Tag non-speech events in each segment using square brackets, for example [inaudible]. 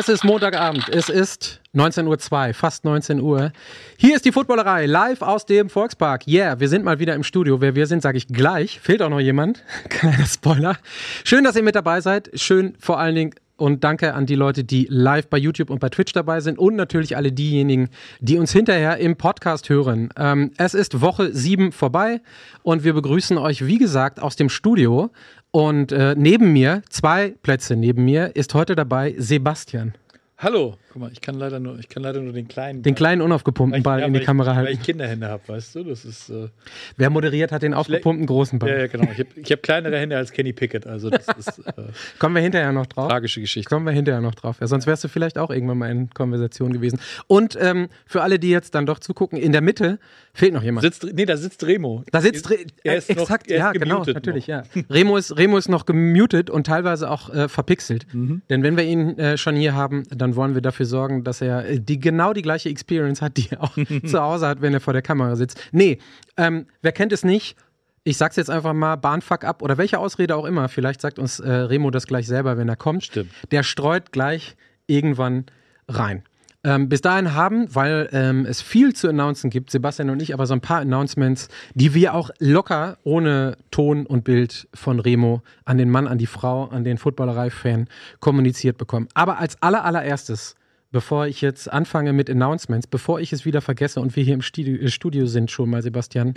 Es ist Montagabend, es ist 19.02 Uhr, fast 19 Uhr. Hier ist die Footballerei, live aus dem Volkspark. Yeah, wir sind mal wieder im Studio. Wer wir sind, sage ich gleich. Fehlt auch noch jemand. [laughs] Kleiner Spoiler. Schön, dass ihr mit dabei seid. Schön vor allen Dingen und danke an die Leute, die live bei YouTube und bei Twitch dabei sind und natürlich alle diejenigen, die uns hinterher im Podcast hören. Ähm, es ist Woche 7 vorbei und wir begrüßen euch, wie gesagt, aus dem Studio. Und äh, neben mir, zwei Plätze neben mir, ist heute dabei Sebastian. Hallo, guck mal, ich kann leider nur, ich kann leider nur den kleinen. Den kleinen unaufgepumpten Ball ja, in die ich, Kamera halten. Weil ich Kinderhände habe, weißt du, das ist. Äh, Wer moderiert hat den aufgepumpten großen Ball? Ja, ja, genau. Ich habe ich hab kleinere Hände als Kenny Pickett, also das [laughs] ist. Äh, Kommen wir hinterher noch drauf? Tragische Geschichte. Kommen wir hinterher noch drauf. Ja, sonst wärst du vielleicht auch irgendwann mal in Konversation gewesen. Und ähm, für alle, die jetzt dann doch zugucken, in der Mitte fehlt noch jemand. Sitzt, nee, da sitzt Remo. Da sitzt Re er ist exakt, noch, er ja, ist genau, natürlich, noch. ja. Remo ist, Remo ist noch gemutet und teilweise auch äh, verpixelt. Mhm. Denn wenn wir ihn äh, schon hier haben, dann wollen wir dafür sorgen, dass er äh, die, genau die gleiche Experience hat, die er auch [laughs] zu Hause hat, wenn er vor der Kamera sitzt. Nee, ähm, wer kennt es nicht? Ich sag's jetzt einfach mal, Bahnfuck ab oder welche Ausrede auch immer. Vielleicht sagt uns äh, Remo das gleich selber, wenn er kommt. Stimmt. Der streut gleich irgendwann rein. Ähm, bis dahin haben, weil ähm, es viel zu announcen gibt, Sebastian und ich, aber so ein paar Announcements, die wir auch locker ohne Ton und Bild von Remo an den Mann, an die Frau, an den Footballerei-Fan kommuniziert bekommen. Aber als aller, allererstes, bevor ich jetzt anfange mit Announcements, bevor ich es wieder vergesse und wir hier im Studio, äh, Studio sind schon mal, Sebastian,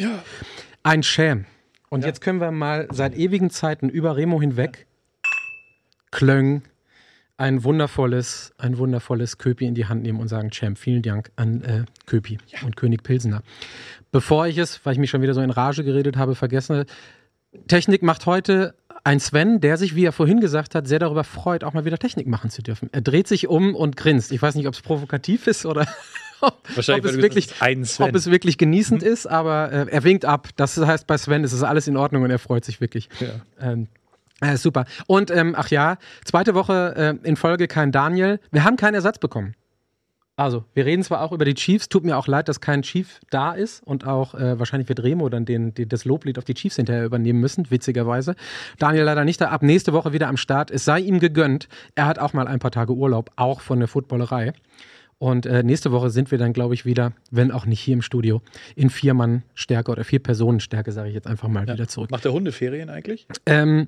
ein Sham. Und jetzt können wir mal seit ewigen Zeiten über Remo hinweg Klöng, ein wundervolles, ein wundervolles Köpi in die Hand nehmen und sagen, Champ, vielen Dank an äh, Köpi und König Pilsener. Bevor ich es, weil ich mich schon wieder so in Rage geredet habe, vergesse, Technik macht heute ein Sven, der sich, wie er vorhin gesagt hat, sehr darüber freut, auch mal wieder Technik machen zu dürfen. Er dreht sich um und grinst. Ich weiß nicht, ob es provokativ ist oder [laughs] ob, Wahrscheinlich, ob, es wirklich, ob es wirklich genießend ist, aber äh, er winkt ab. Das heißt, bei Sven ist es alles in Ordnung und er freut sich wirklich. Ja. Ähm, äh, super. Und ähm, ach ja, zweite Woche äh, in Folge kein Daniel. Wir haben keinen Ersatz bekommen. Also, wir reden zwar auch über die Chiefs, tut mir auch leid, dass kein Chief da ist und auch äh, wahrscheinlich wird Remo dann den, den, das Loblied auf die Chiefs hinterher übernehmen müssen, witzigerweise. Daniel leider nicht da, ab nächste Woche wieder am Start. Es sei ihm gegönnt. Er hat auch mal ein paar Tage Urlaub, auch von der Footballerei. Und äh, nächste Woche sind wir dann, glaube ich, wieder, wenn auch nicht hier im Studio, in vier Mann Stärke oder vier Personen Stärke, sage ich jetzt einfach mal wieder zurück. Macht der Hundeferien eigentlich? Ähm,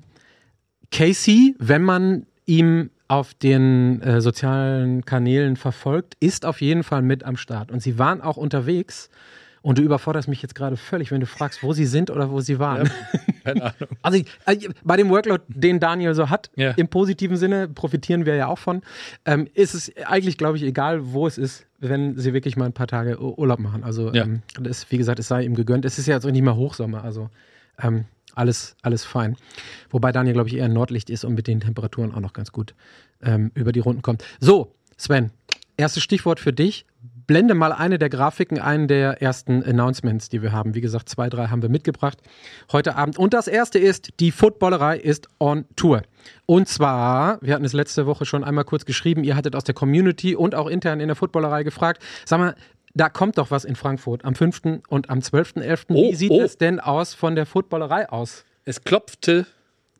Casey, wenn man ihm auf den äh, sozialen Kanälen verfolgt, ist auf jeden Fall mit am Start. Und sie waren auch unterwegs. Und du überforderst mich jetzt gerade völlig, wenn du fragst, wo sie sind oder wo sie waren. Keine [laughs] Ahnung. Also ich, äh, bei dem Workload, den Daniel so hat, Ja. im positiven Sinne, profitieren wir ja auch von, ähm, ist es eigentlich, glaube ich, egal, wo es ist, wenn sie wirklich mal ein paar Tage Ur- Urlaub machen. Also Ja. ähm, das, wie gesagt, es sei ihm gegönnt. Es ist ja jetzt auch nicht mal Hochsommer, also ähm, alles, alles fein. Wobei Daniel, glaube ich, eher Nordlicht ist und mit den Temperaturen auch noch ganz gut ähm, über die Runden kommt. So, Sven, erstes Stichwort für dich. Blende mal eine der Grafiken, einen der ersten Announcements, die wir haben. Wie gesagt, zwei, drei haben wir mitgebracht heute Abend. Und das erste ist, die Footballerei ist on Tour. Und zwar, wir hatten es letzte Woche schon einmal kurz geschrieben, ihr hattet aus der Community und auch intern in der Footballerei gefragt, sag mal, da kommt doch was in Frankfurt am 5. und am 12.11. Oh, Wie sieht oh. es denn aus von der Footballerei aus? Es klopfte.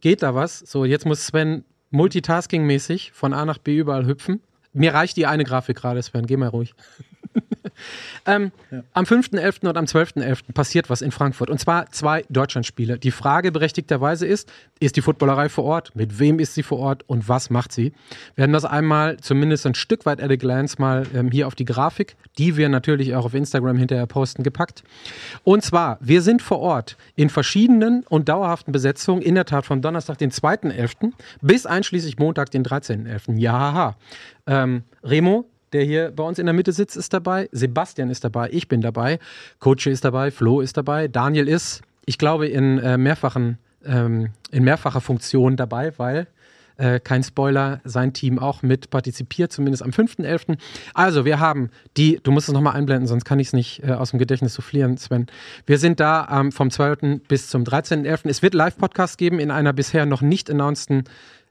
Geht da was? So, jetzt muss Sven multitasking-mäßig von A nach B überall hüpfen. Mir reicht die eine Grafik gerade, Sven. Geh mal ruhig. [laughs] ähm, Am 5.11. und am 12.11. passiert was in Frankfurt. Und zwar zwei Deutschlandspiele. Die Frage berechtigterweise ist, ist die Footballerei vor Ort? Mit wem ist sie vor Ort und was macht sie? Wir haben das einmal zumindest ein Stück weit at a glance mal ähm, hier auf die Grafik, die wir natürlich auch auf Instagram hinterher posten, gepackt. Und zwar, wir sind vor Ort in verschiedenen und dauerhaften Besetzungen, in der Tat vom Donnerstag, den 2.11. bis einschließlich Montag, den 13.11. Ja, haha. Ähm, Remo, der hier bei uns in der Mitte sitzt, ist dabei. Sebastian ist dabei. Ich bin dabei. Coach ist dabei. Flo ist dabei. Daniel ist, ich glaube, in äh, mehrfachen, ähm, in mehrfacher Funktion dabei, weil äh, kein Spoiler, sein Team auch mit partizipiert, zumindest am 5.11. Also, wir haben die, du musst es nochmal einblenden, sonst kann ich es nicht äh, aus dem Gedächtnis soufflieren, Sven. Wir sind da ähm, vom 12. bis zum 13.11. Es wird Live-Podcasts geben in einer bisher noch nicht announceden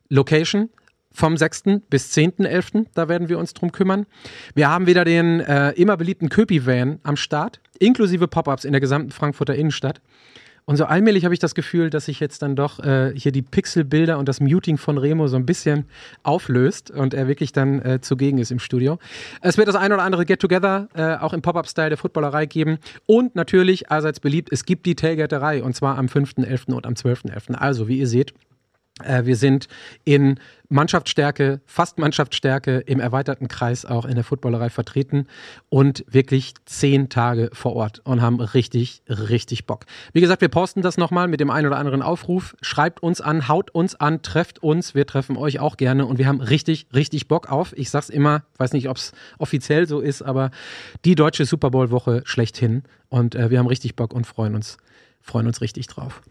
Location. Vom 6. bis 10.11. Da werden wir uns drum kümmern. Wir haben wieder den äh, immer beliebten Köpi-Van am Start, inklusive Pop-Ups in der gesamten Frankfurter Innenstadt. Und so allmählich habe ich das Gefühl, dass sich jetzt dann doch äh, hier die Pixelbilder und das Muting von Remo so ein bisschen auflöst und er wirklich dann äh, zugegen ist im Studio. Es wird das ein oder andere Get-Together äh, auch im Pop-Up-Style der Footballerei geben. Und natürlich, allseits beliebt, es gibt die Tailgaterei und zwar am 5.11. und am 12.11. Also, wie ihr seht, wir sind in Mannschaftsstärke, fast Mannschaftsstärke im erweiterten Kreis auch in der Footballerei vertreten und wirklich zehn Tage vor Ort und haben richtig, richtig Bock. Wie gesagt, wir posten das nochmal mit dem einen oder anderen Aufruf. Schreibt uns an, haut uns an, trefft uns. Wir treffen euch auch gerne und wir haben richtig, richtig Bock auf. Ich sag's immer, weiß nicht, ob es offiziell so ist, aber die deutsche Super Bowl-Woche schlechthin. Und äh, wir haben richtig Bock und freuen uns, freuen uns richtig drauf.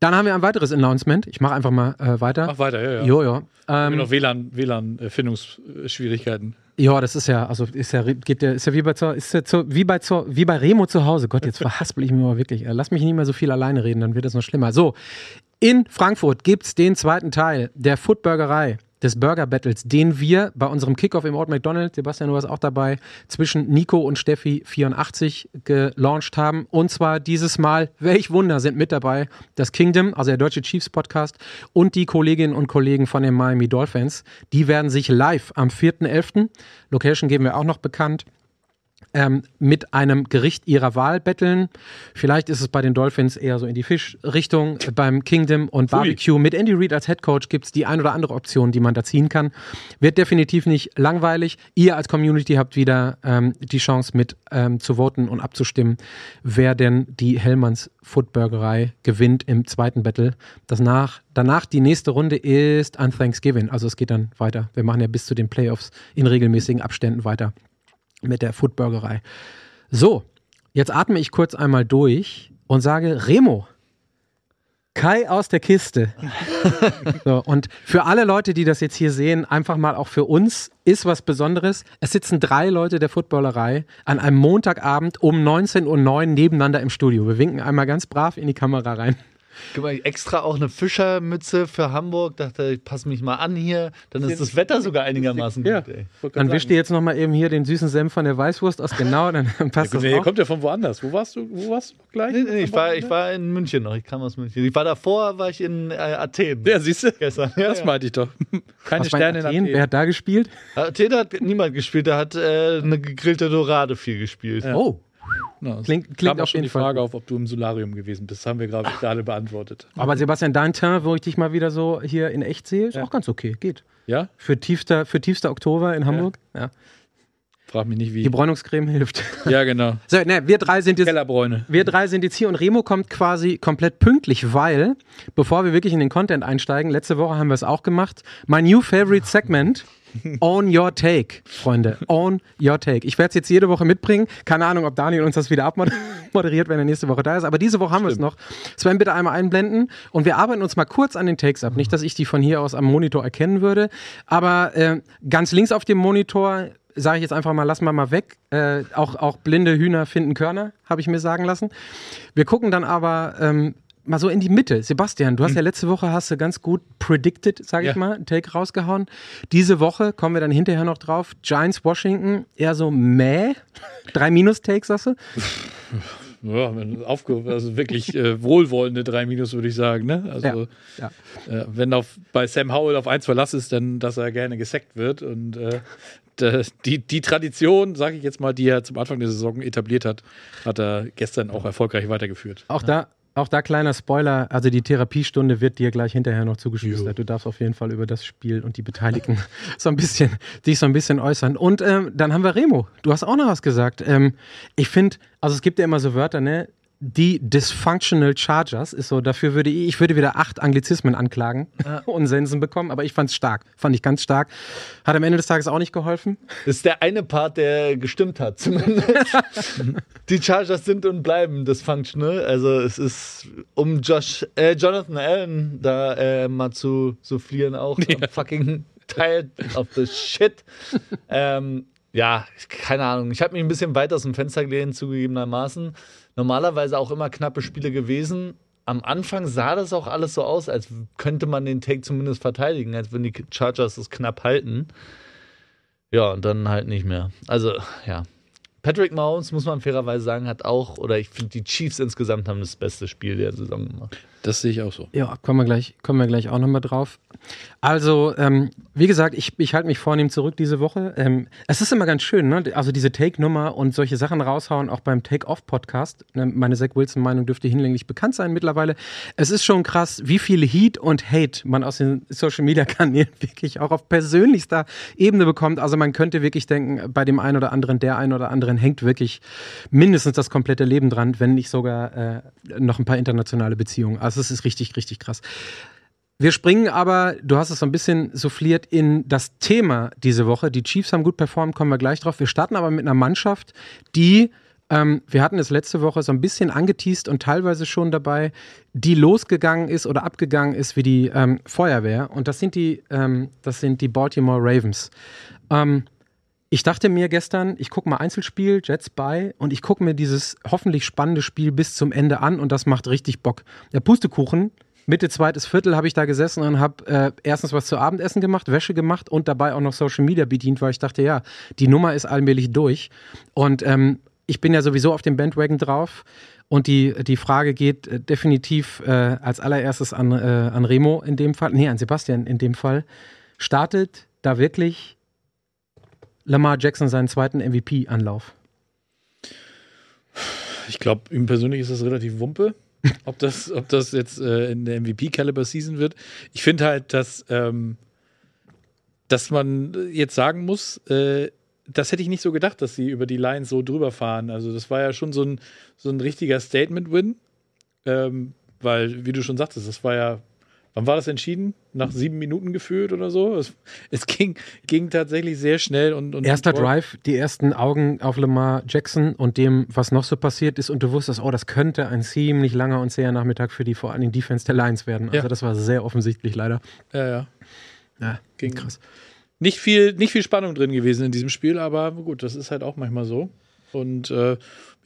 Dann haben wir ein weiteres Announcement. Ich mache einfach mal äh, weiter. Mach weiter, ja, ja. Jo, ja. Ähm, noch WLAN, WLAN-Findungsschwierigkeiten. ja, das ist ja, also ist ja, geht ja, ist ja wie bei, ist ja zu, wie bei, zur, wie bei Remo zu Hause. Gott, jetzt verhaspel ich mich mal wirklich. Äh, Lass mich nicht mehr so viel alleine reden, dann wird das noch schlimmer. So, in Frankfurt gibt's den zweiten Teil der Foodburgerei des Burger Battles, den wir bei unserem Kickoff im Old McDonald, Sebastian, du warst auch dabei, zwischen Nico und Steffi 84 gelauncht haben. Und zwar dieses Mal, welch Wunder sind mit dabei, das Kingdom, also der Deutsche Chiefs Podcast und die Kolleginnen und Kollegen von den Miami Dolphins. Die werden sich live am 4.11., Location geben wir auch noch bekannt, ähm, mit einem Gericht ihrer Wahl betteln. Vielleicht ist es bei den Dolphins eher so in die Fischrichtung. Beim Kingdom und Barbecue mit Andy Reid als Head Coach gibt es die ein oder andere Option, die man da ziehen kann. Wird definitiv nicht langweilig. Ihr als Community habt wieder ähm, die Chance mit ähm, zu voten und abzustimmen, wer denn die Hellmanns Foodburgerei gewinnt im zweiten Battle. Das nach, danach die nächste Runde ist an Thanksgiving. Also es geht dann weiter. Wir machen ja bis zu den Playoffs in regelmäßigen Abständen weiter mit der Foodburgerei. So, jetzt atme ich kurz einmal durch und sage Remo. Kai aus der Kiste. [laughs] so, und für alle Leute, die das jetzt hier sehen, einfach mal auch für uns ist was Besonderes. Es sitzen drei Leute der Footballerei an einem Montagabend um 19.09 Uhr nebeneinander im Studio. Wir winken einmal ganz brav in die Kamera rein. Guck mal, extra auch eine Fischermütze für Hamburg. Dachte, ich passe mich mal an hier. Dann ist das Wetter sogar einigermaßen Ja, gut, ey. Dann wischt ihr jetzt nochmal eben hier den süßen Senf von der Weißwurst aus. Genau, dann [laughs] passt das Der auch. kommt ja von woanders. Wo warst du? Wo warst du noch gleich? Nee, nee, ich, war, ich war in München noch. Ich kam aus München. Ich war davor, war ich in äh, Athen. Ja, siehst du? Gestern. Ja, Das ja. meinte ich doch. [laughs] Keine Was war in Sterne in Athen? Athen. Wer hat da gespielt? Athen hat niemand gespielt. Da hat äh, eine gegrillte Dorade viel gespielt. Oh, Na, Klingt- kam klingt auch auf schon jeden die Fall Frage auf, ob du im Solarium gewesen bist. Das haben wir gerade gerade beantwortet. aber Sebastian, dein Teint, wo ich dich mal wieder so hier in echt sehe, ist auch ganz okay. Geht. Ja? Für tiefster, für tiefster Oktober in Hamburg. Ja. Frag mich nicht Die wie. Bräunungscreme hilft. Ja, genau. [laughs] So, ne, wir drei sind jetzt. Kellerbräune. Wir drei sind jetzt hier und Remo kommt quasi komplett pünktlich, weil, bevor wir wirklich in den Content einsteigen, letzte Woche haben wir es auch gemacht, mein new favorite Segment, Own Your Take, Freunde. Own Your Take. Ich werde es jetzt jede Woche mitbringen. Keine Ahnung, ob Daniel uns das wieder abmoderiert, wenn er nächste Woche da ist. Aber diese Woche haben wir es noch. Sven, bitte einmal einblenden. Und wir arbeiten uns mal kurz an den Takes ab. Nicht, dass ich die von hier aus am Monitor erkennen würde. Aber äh, ganz links auf dem Monitor sage ich jetzt einfach mal, lassen wir mal weg. Äh, auch, auch blinde Hühner finden Körner, habe ich mir sagen lassen. Wir gucken dann aber ähm, mal so in die Mitte. Sebastian, du hast ja letzte Woche hast du ganz gut predicted, sage ich Ja. mal, einen Take rausgehauen. Diese Woche kommen wir dann hinterher noch drauf. Giants Washington, eher so mäh. Drei Minus-Takes, sagst du? [laughs] Ja, wenn aufge also wirklich äh, wohlwollende drei Minus, würde ich sagen. Ne? Also, Ja, Äh, wenn auf, bei Sam Howell auf eins Verlass ist, dann, dass er gerne gesackt wird. Und äh, die, die Tradition, sage ich jetzt mal, die er zum Anfang der Saison etabliert hat, hat er gestern auch erfolgreich weitergeführt. Auch da, auch da kleiner Spoiler, also die Therapiestunde wird dir gleich hinterher noch zugeschustert. Du darfst auf jeden Fall über das Spiel und die Beteiligten [laughs] so ein bisschen, dich so ein bisschen äußern. Und ähm, dann haben wir Remo. Du hast auch noch was gesagt. Ähm, ich finde, also es gibt ja immer so Wörter, ne? Die Dysfunctional Chargers ist so, dafür würde ich, ich würde wieder acht Anglizismen anklagen [laughs] und Sensen bekommen, aber ich fand es stark. Fand ich ganz stark. Hat am Ende des Tages auch nicht geholfen. Das ist der eine Part, der gestimmt hat, zumindest. [laughs] die Chargers sind und bleiben dysfunctional. Also es ist, um Josh, äh, Jonathan Allen da äh, mal zu soufflieren auch. am Fucking Teil of the shit. ähm, ja, keine Ahnung. Ich habe mich ein bisschen weit aus dem Fenster gelehnt, zugegebenermaßen. Normalerweise auch immer knappe Spiele gewesen. am Anfang sah das auch alles so aus, als könnte man den Take zumindest verteidigen, als wenn die Chargers es knapp halten. Ja, und dann halt nicht mehr. Also, ja. Patrick Mahomes, muss man fairerweise sagen, hat auch, oder ich finde, die Chiefs insgesamt haben das beste Spiel der Saison gemacht. Das sehe ich auch so. Ja, kommen wir gleich, kommen wir gleich auch nochmal drauf. Also, ähm, wie gesagt, ich, ich halte mich vornehm zurück diese Woche. Ähm, es ist immer ganz schön, ne? Also diese Take-Nummer und solche Sachen raushauen, auch beim Take-Off-Podcast. Ne? Meine Zach Wilson-Meinung dürfte hinlänglich bekannt sein mittlerweile. Es ist schon krass, wie viel Heat und Hate man aus den Social-Media-Kanälen [laughs] wirklich auch auf persönlichster Ebene bekommt. Also man könnte wirklich denken, bei dem einen oder anderen, der einen oder anderen hängt wirklich mindestens das komplette Leben dran, wenn nicht sogar äh, noch ein paar internationale Beziehungen. Also es ist richtig, richtig krass. Wir springen aber, du hast es so ein bisschen souffliert, in das Thema diese Woche. Die Chiefs haben gut performt, kommen wir gleich drauf. Wir starten aber mit einer Mannschaft, die, ähm, wir hatten es letzte Woche so ein bisschen angeteased und teilweise schon dabei, die losgegangen ist oder abgegangen ist wie die ähm, Feuerwehr. Und das sind die, ähm, das sind die Baltimore Ravens. Ähm, ich dachte mir gestern, ich gucke mal Einzelspiel, Jets bei und ich gucke mir dieses hoffentlich spannende Spiel bis zum Ende an und das macht richtig Bock. Der Pustekuchen, Mitte zweites Viertel habe ich da gesessen und habe äh, erstens was zu Abendessen gemacht, Wäsche gemacht und dabei auch noch Social Media bedient, weil ich dachte, ja, die Nummer ist allmählich durch. Und ähm, ich bin ja sowieso auf dem Bandwagon drauf. Und die, die Frage geht äh, definitiv äh, als allererstes an, äh, an Remo in dem Fall, nee, an Sebastian in dem Fall. Startet da wirklich Lamar Jackson seinen zweiten MVP-Anlauf? Ich glaube, ihm persönlich ist das relativ Wumpe [laughs] ob das, ob das jetzt äh, in der MVP-Caliber-Season wird. Ich finde halt, dass, ähm, dass man jetzt sagen muss, äh, das hätte ich nicht so gedacht, dass sie über die Lines so drüber fahren. Also, das war ja schon so ein, so ein richtiger Statement-Win. Ähm, weil, wie du schon sagtest, das war ja Wann war das entschieden? Nach sieben Minuten gefühlt oder so? Es, es ging, ging tatsächlich sehr schnell. Und, und Erster Drive, die ersten Augen auf Lamar Jackson und dem, was noch so passiert ist. Und du wusstest, oh, das könnte ein ziemlich langer und zäher Nachmittag für die vor allen Dingen Defense der Lions werden. Also ja. das war sehr offensichtlich leider. Ja, ja. Ja, ging krass. Nicht viel, nicht viel Spannung drin gewesen in diesem Spiel, aber gut, das ist halt auch manchmal so. Und äh,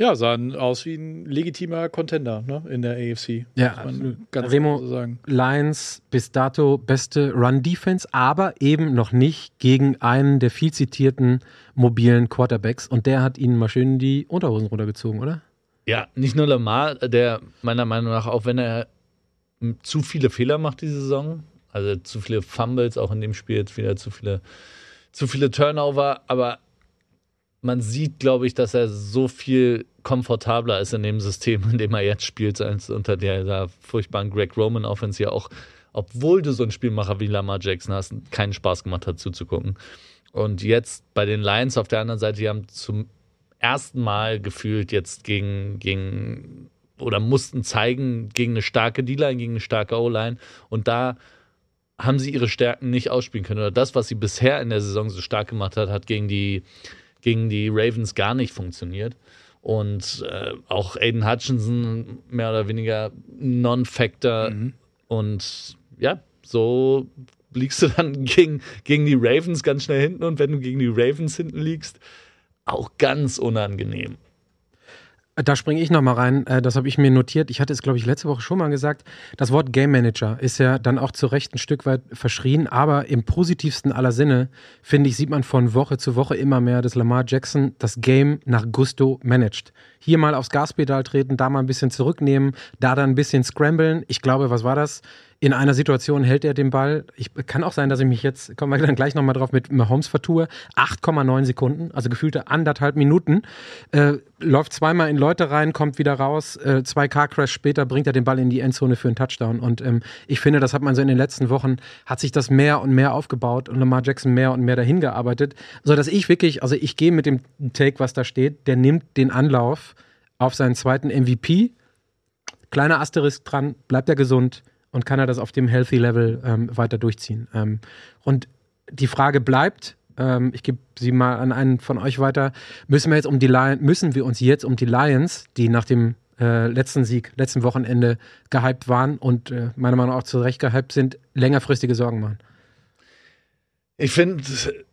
ja, sahen aus wie ein legitimer Contender ne, in der AFC. Ja, ganz Remo so sagen. Lions bis dato beste Run-Defense, aber eben noch nicht gegen einen der viel zitierten mobilen Quarterbacks. Und der hat ihnen mal schön die Unterhosen runtergezogen, oder? Ja, nicht nur Lamar, der meiner Meinung nach, auch wenn er zu viele Fehler macht diese Saison, also zu viele Fumbles, auch in dem Spiel jetzt wieder zu viele, zu viele Turnover, aber man sieht, glaube ich, dass er so viel komfortabler ist in dem System, in dem er jetzt spielt, als unter der, der furchtbaren Greg Roman Offense ja auch, obwohl du so einen Spielmacher wie Lamar Jackson hast, keinen Spaß gemacht hat zuzugucken. Und jetzt bei den Lions auf der anderen Seite, die haben zum ersten Mal gefühlt jetzt gegen, gegen oder mussten zeigen gegen eine starke D-Line, gegen eine starke O-Line. Und da haben sie ihre Stärken nicht ausspielen können. Oder das, was sie bisher in der Saison so stark gemacht hat, hat gegen die gegen die Ravens gar nicht funktioniert. Und äh, auch Aiden Hutchinson mehr oder weniger Non-Factor. Mhm. Und ja, so liegst du dann [laughs] gegen, gegen die Ravens ganz schnell hinten. Und wenn du gegen die Ravens hinten liegst, auch ganz unangenehm. Da springe ich nochmal rein. Äh, das habe ich mir notiert. Ich hatte es, glaube ich, letzte Woche schon mal gesagt. Das Wort Game Manager ist ja dann auch zu Recht ein Stück weit verschrien, aber im positivsten aller Sinne, finde ich, sieht man von Woche zu Woche immer mehr, dass Lamar Jackson das Game nach Gusto managt. Hier mal aufs Gaspedal treten, da mal ein bisschen zurücknehmen, da dann ein bisschen scramblen. Ich glaube, was war das? In einer Situation hält er den Ball. Ich, kann auch sein, dass ich mich jetzt, kommen wir dann gleich nochmal drauf, mit Mahomes vertue. 8,9 Sekunden, also gefühlte anderthalb Minuten. Äh, läuft zweimal in Leute rein, kommt wieder raus. Äh, zwei Car Crash später bringt er den Ball in die Endzone für einen Touchdown. Und ähm, ich finde, das hat man so in den letzten Wochen, hat sich das mehr und mehr aufgebaut und Lamar Jackson mehr und mehr dahin gearbeitet, sodass ich wirklich, also ich gehe mit dem Take, was da steht, der nimmt den Anlauf auf seinen zweiten MVP. Kleiner Asterisk dran, bleibt er gesund und kann er das auf dem Healthy Level ähm, weiter durchziehen. Ähm, und die Frage bleibt, ähm, ich gebe sie mal an einen von euch weiter, müssen wir jetzt um die Lions, müssen wir uns jetzt um die Lions, die nach dem äh, letzten Sieg, letzten Wochenende gehypt waren und äh, meiner Meinung nach auch zu Recht gehypt sind, längerfristige Sorgen machen? Ich finde,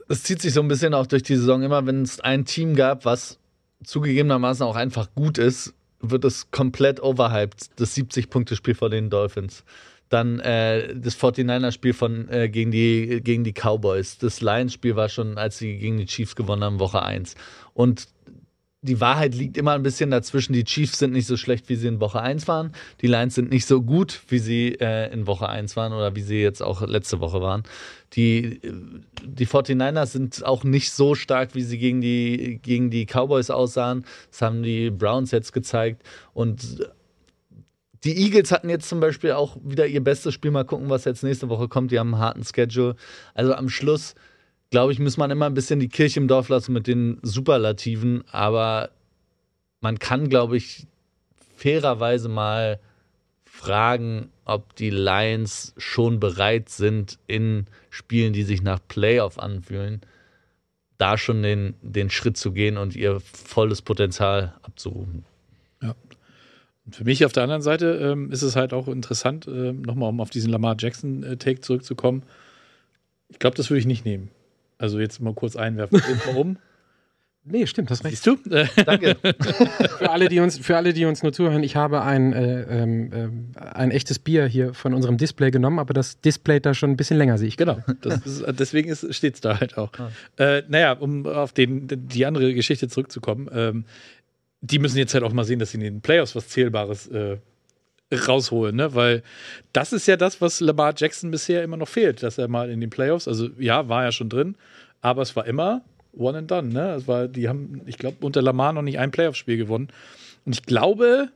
es zieht sich so ein bisschen auch durch die Saison immer, wenn es ein Team gab, was zugegebenermaßen auch einfach gut ist, wird es komplett overhyped, das 70-Punkte-Spiel vor den Dolphins. Dann äh, das 49er-Spiel von äh, gegen, die, gegen die Cowboys. Das Lions-Spiel war schon, als sie gegen die Chiefs gewonnen haben, Woche 1. Und die Wahrheit liegt immer ein bisschen dazwischen. Die Chiefs sind nicht so schlecht, wie sie in Woche 1 waren. Die Lions sind nicht so gut, wie sie äh, in Woche 1 waren oder wie sie jetzt auch letzte Woche waren. Die, die 49ers sind auch nicht so stark, wie sie gegen die, gegen die Cowboys aussahen. Das haben die Browns jetzt gezeigt. Und die Eagles hatten jetzt zum Beispiel auch wieder ihr bestes Spiel. Mal gucken, was jetzt nächste Woche kommt. Die haben einen harten Schedule. Also am Schluss glaube ich, muss man immer ein bisschen die Kirche im Dorf lassen mit den Superlativen, aber man kann, glaube ich, fairerweise mal fragen, ob die Lions schon bereit sind, in Spielen, die sich nach Playoff anfühlen, da schon den, den Schritt zu gehen und ihr volles Potenzial abzurufen. Ja. Für mich auf der anderen Seite ähm, ist es halt auch interessant, äh, nochmal um auf diesen Lamar Jackson-Take zurückzukommen. Ich glaube, das würde ich nicht nehmen. Also jetzt mal kurz einwerfen. [laughs] Warum? Nee, stimmt, das recht. Siehst du? [laughs] Danke. [laughs] für, alle, die uns, für alle, die uns nur zuhören, ich habe ein, äh, ähm, äh, ein echtes Bier hier von unserem Display genommen, aber das Display da schon ein bisschen länger, sehe ich. Genau, ist, deswegen steht es da halt auch. Ah. Äh, naja, um auf den, die andere Geschichte zurückzukommen, ähm, die müssen jetzt halt auch mal sehen, dass sie in den Playoffs was Zählbares äh, rausholen, ne? Weil das ist ja das, was Lamar Jackson bisher immer noch fehlt, dass er mal in den Playoffs, also ja, war ja schon drin, aber es war immer one and done, ne? Es war, die haben, ich glaube, unter Lamar noch nicht ein Playoff-Spiel gewonnen. Und ich glaube,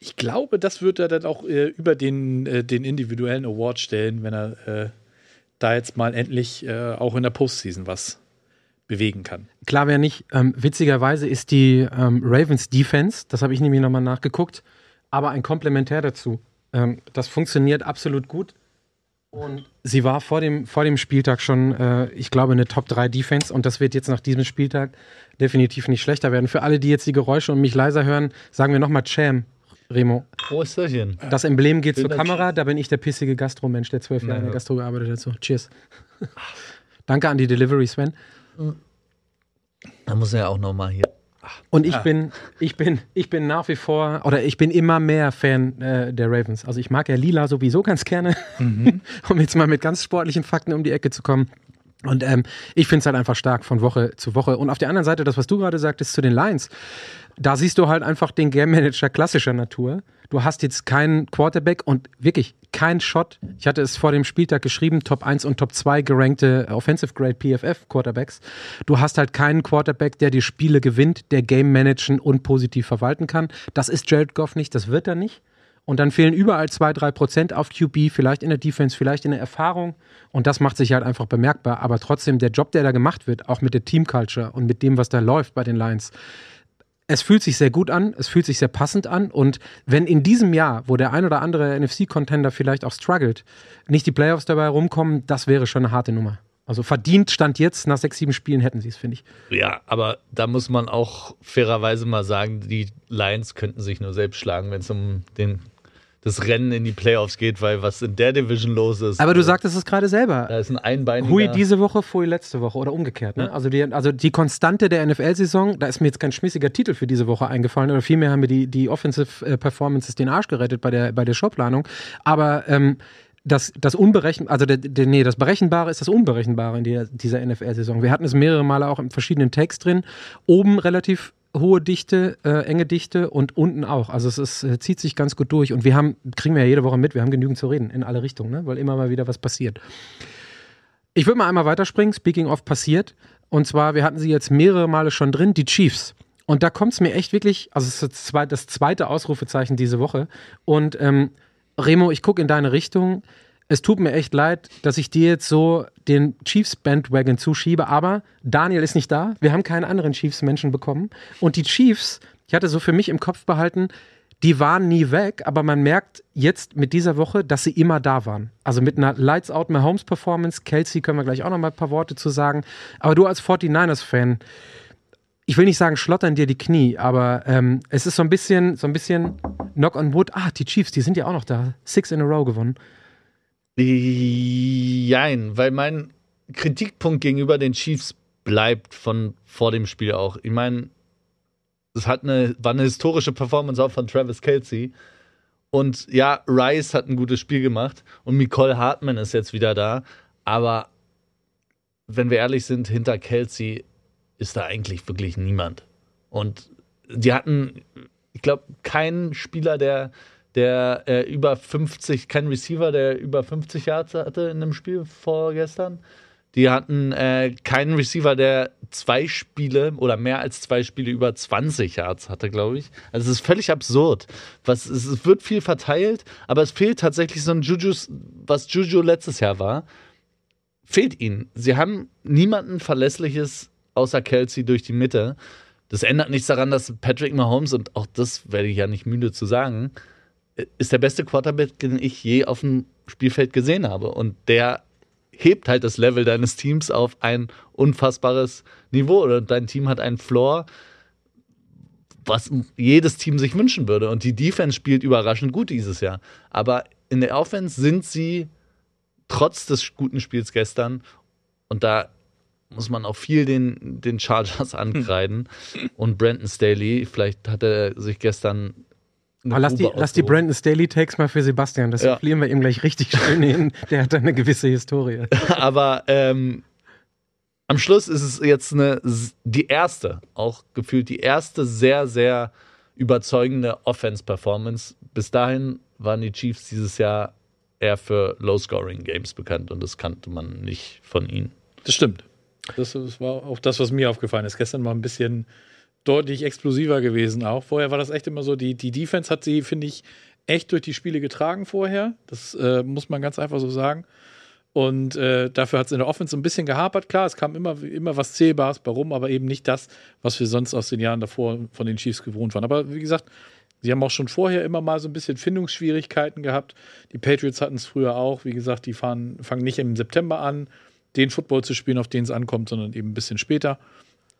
ich glaube, das wird er dann auch äh, über den, äh, den individuellen Award stellen, wenn er äh, da jetzt mal endlich äh, auch in der Postseason was bewegen kann. Klar wäre nicht. Ähm, witzigerweise ist die ähm, Ravens Defense, das habe ich nämlich nochmal nachgeguckt, aber ein Komplementär dazu. Ähm, das funktioniert absolut gut. Und sie war vor dem, vor dem Spieltag schon, äh, ich glaube, eine Top 3 Defense und das wird jetzt nach diesem Spieltag definitiv nicht schlechter werden. Für alle, die jetzt die Geräusche und mich leiser hören, sagen wir nochmal Cham, Remo. Osterchen. Das Emblem geht zur Kamera, da bin ich der pissige Gastromensch, der zwölf Jahre in der Gastro gearbeitet hat. So, cheers. [laughs] Danke an die Delivery, Sven. Da muss er ja auch nochmal hier. Und ich ah. bin, ich bin, ich bin nach wie vor oder ich bin immer mehr Fan äh, der Ravens. Also ich mag ja Lila sowieso ganz gerne, mhm. [laughs] um jetzt mal mit ganz sportlichen Fakten um die Ecke zu kommen. Und ähm, ich finde es halt einfach stark von Woche zu Woche. Und auf der anderen Seite, das, was du gerade sagtest zu den Lions, da siehst du halt einfach den Game Manager klassischer Natur. Du hast jetzt keinen Quarterback und wirklich kein Shot. Ich hatte es vor dem Spieltag geschrieben, Top 1 und Top 2 gerankte Offensive Grade PFF Quarterbacks. Du hast halt keinen Quarterback, der die Spiele gewinnt, der Game managen und positiv verwalten kann. Das ist Jared Goff nicht, das wird er nicht. Und dann fehlen überall 2, 3 Prozent auf QB, vielleicht in der Defense, vielleicht in der Erfahrung. Und das macht sich halt einfach bemerkbar. Aber trotzdem, der Job, der da gemacht wird, auch mit der Team Culture und mit dem, was da läuft bei den Lions, es fühlt sich sehr gut an, es fühlt sich sehr passend an. Und wenn in diesem Jahr, wo der ein oder andere NFC-Contender vielleicht auch struggelt, nicht die Playoffs dabei rumkommen, das wäre schon eine harte Nummer. Also verdient stand jetzt, nach sechs, sieben Spielen hätten sie es, finde ich. Ja, aber da muss man auch fairerweise mal sagen, die Lions könnten sich nur selbst schlagen, wenn es um den das Rennen in die Playoffs geht, weil was in der Division los ist. Aber du sagtest es gerade selber. Da ist ein Einbeiniger. Hui diese Woche, Fui letzte Woche oder umgekehrt. Ne? Ja. Also, die, also die Konstante der NFL-Saison, da ist mir jetzt kein schmissiger Titel für diese Woche eingefallen oder vielmehr haben mir die, die Offensive äh, Performances den Arsch gerettet bei der, bei der Showplanung. Aber ähm, das, das Unberechen, also der, der, nee, das Berechenbare ist das Unberechenbare in der, dieser NFL-Saison. Wir hatten es mehrere Male auch in verschiedenen Tags drin. Oben relativ hohe Dichte, äh, enge Dichte und unten auch. Also es ist, äh, zieht sich ganz gut durch. Und wir haben, kriegen wir ja jede Woche mit, wir haben genügend zu reden in alle Richtungen, ne? weil immer mal wieder was passiert. Ich würde mal einmal weiterspringen, speaking of passiert. Und zwar, wir hatten sie jetzt mehrere Male schon drin, die Chiefs. Und da kommt es mir echt wirklich, also es ist das zweite Ausrufezeichen diese Woche. Und ähm, Remo, ich gucke in deine Richtung es tut mir echt leid, dass ich dir jetzt so den Chiefs Bandwagon zuschiebe, aber Daniel ist nicht da. Wir haben keinen anderen Chiefs-Menschen bekommen. Und die Chiefs, ich hatte so für mich im Kopf behalten, die waren nie weg, aber man merkt jetzt mit dieser Woche, dass sie immer da waren. Also mit einer Lights Out Mahomes Performance, Kelsey können wir gleich auch noch mal ein paar Worte zu sagen. Aber du als 49ers-Fan, ich will nicht sagen, schlottern dir die Knie, aber ähm, es ist so ein bisschen, so ein bisschen Knock on Wood. Ah, die Chiefs, die sind ja auch noch da. Six in a row gewonnen. Jein, weil mein Kritikpunkt gegenüber den Chiefs bleibt von vor dem Spiel auch. Ich meine, es hat eine, war eine historische Performance auch von Travis Kelsey. Und ja, Rice hat ein gutes Spiel gemacht und Nicole Hartman ist jetzt wieder da. Aber wenn wir ehrlich sind, hinter Kelsey ist da eigentlich wirklich niemand. Und die hatten, ich glaube, keinen Spieler, der, der äh, über 50, kein Receiver, der über 50 Yards hatte in dem Spiel vorgestern. Die hatten äh, keinen Receiver, der zwei Spiele oder mehr als zwei Spiele über 20 Yards hatte, glaube ich. Also es ist völlig absurd. Was, es wird viel verteilt, aber es fehlt tatsächlich so ein Juju, was Juju letztes Jahr war. Fehlt ihnen. Sie haben niemanden Verlässliches außer Kelsey durch die Mitte. Das ändert nichts daran, dass Patrick Mahomes, und auch das werde ich ja nicht müde zu sagen, ist der beste Quarterback, den ich je auf dem Spielfeld gesehen habe. Und der hebt halt das Level deines Teams auf ein unfassbares Niveau oder dein Team hat einen Floor, was jedes Team sich wünschen würde. Und die Defense spielt überraschend gut dieses Jahr. Aber in der Offense sind sie trotz des guten Spiels gestern und da muss man auch viel den, den Chargers [laughs] ankreiden. Und Brandon Staley, vielleicht hat er sich gestern aber lass die, lass die Brandon Staley Takes mal für Sebastian. Das ja. fliehen wir ihm gleich richtig schön hin. [laughs] Der hat eine gewisse Historie. [laughs] Aber ähm, am Schluss ist es jetzt eine, die erste, auch gefühlt die erste sehr, sehr überzeugende Offense-Performance. Bis dahin waren die Chiefs dieses Jahr eher für Low-Scoring-Games bekannt und das kannte man nicht von ihnen. Das stimmt. Das, das war auch das, was mir aufgefallen ist. Gestern war ein bisschen deutlich explosiver gewesen auch. Vorher war das echt immer so, die, die Defense hat sie, finde ich, echt durch die Spiele getragen vorher. Das äh, muss man ganz einfach so sagen. Und äh, dafür hat es in der Offense ein bisschen gehapert. Klar, es kam immer, immer was Zählbares warum, aber eben nicht das, was wir sonst aus den Jahren davor von den Chiefs gewohnt waren. Aber wie gesagt, sie haben auch schon vorher immer mal so ein bisschen Findungsschwierigkeiten gehabt. Die Patriots hatten es früher auch. Wie gesagt, die fahren, fangen nicht im September an, den Football zu spielen, auf den es ankommt, sondern eben ein bisschen später.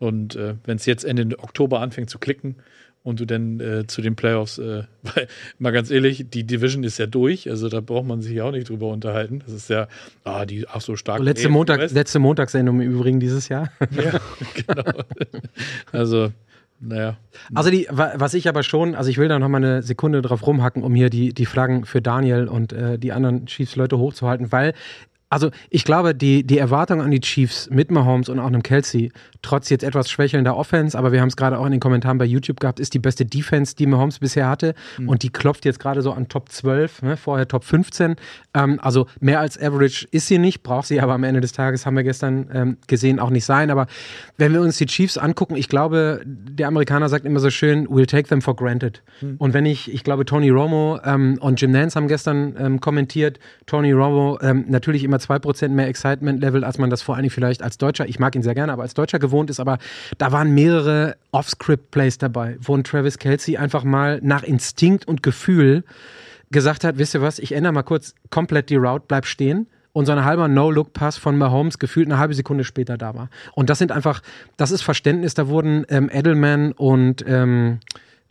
Und äh, wenn es jetzt Ende Oktober anfängt zu klicken und du dann äh, zu den Playoffs, äh, [laughs] weil, mal ganz ehrlich, die Division ist ja durch, also da braucht man sich ja auch nicht drüber unterhalten. Das ist ja, ah, die ach so stark. letzte, Montag, letzte Montagssendung im Übrigen dieses Jahr. [laughs] Ja, genau. also, naja. Also die, was ich aber schon, also ich will da noch mal eine Sekunde drauf rumhacken, um hier die, die Flaggen für Daniel und äh, die anderen Chiefs-Leute hochzuhalten, weil also ich glaube, die, die Erwartung an die Chiefs mit Mahomes und auch einem Kelsey, trotz jetzt etwas schwächelnder Offense, aber wir haben es gerade auch in den Kommentaren bei YouTube gehabt, ist die beste Defense, die Mahomes bisher hatte. Mhm. Und die klopft jetzt gerade so an Top 12, ne, vorher Top 15. Ähm, also mehr als Average ist sie nicht, braucht sie aber am Ende des Tages, haben wir gestern ähm, gesehen, auch nicht sein. Aber wenn wir uns die Chiefs angucken, ich glaube, der Amerikaner sagt immer so schön, we'll take them for granted. Mhm. Und wenn ich, ich glaube, Tony Romo ähm, und Jim Nance haben gestern ähm, kommentiert, Tony Romo ähm, natürlich immer 2% mehr Excitement-Level, als man das vor allem vielleicht als Deutscher, ich mag ihn sehr gerne, aber als Deutscher gewohnt ist. Aber da waren mehrere Off-Script-Plays dabei, wo ein Travis Kelsey einfach mal nach Instinkt und Gefühl gesagt hat, wisst ihr was, ich ändere mal kurz komplett die Route, bleib stehen und so ein halber No-Look-Pass von Mahomes gefühlt eine halbe Sekunde später da war. Und das sind einfach, das ist Verständnis, da wurden ähm, Edelman und ähm,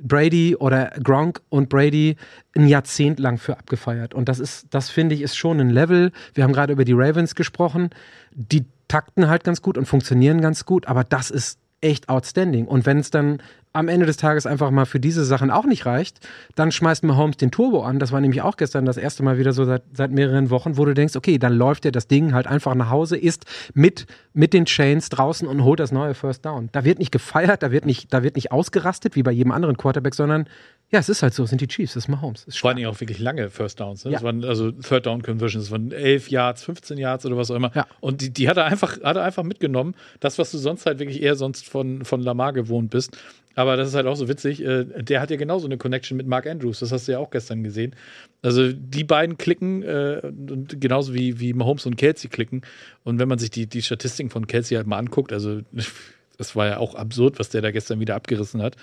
Brady oder Gronk und Brady ein Jahrzehnt lang für abgefeiert. Und das ist, das finde ich, ist schon ein Level. Wir haben gerade über die Ravens gesprochen. Die takten halt ganz gut und funktionieren ganz gut, aber das ist echt outstanding. Und wenn es dann am Ende des Tages einfach mal für diese Sachen auch nicht reicht, dann schmeißt Mahomes den Turbo an. Das war nämlich auch gestern das erste Mal wieder so seit, seit mehreren Wochen, wo du denkst, okay, dann läuft er das Ding halt einfach nach Hause, ist mit, mit den Chains draußen und holt das neue First Down. Da wird nicht gefeiert, da wird nicht, da wird nicht ausgerastet wie bei jedem anderen Quarterback, sondern ja, es ist halt so, es sind die Chiefs, das ist Mahomes. Ist Vor allem auch wirklich lange First Downs. Ne? Ja. Das waren also Third Down Conversions, das waren 11 Yards, 15 Yards oder was auch immer. Ja. Und die, die hat er einfach, hat er einfach mitgenommen. Das, was du sonst halt wirklich eher sonst von, von Lamar gewohnt bist. Aber das ist halt auch so witzig. Äh, der hat ja genauso eine Connection mit Mark Andrews. Das hast du ja auch gestern gesehen. Also die beiden klicken, äh, genauso wie, wie Mahomes und Kelsey klicken. Und wenn man sich die, die Statistiken von Kelsey halt mal anguckt, also [laughs] das war ja auch absurd, was der da gestern wieder abgerissen hat.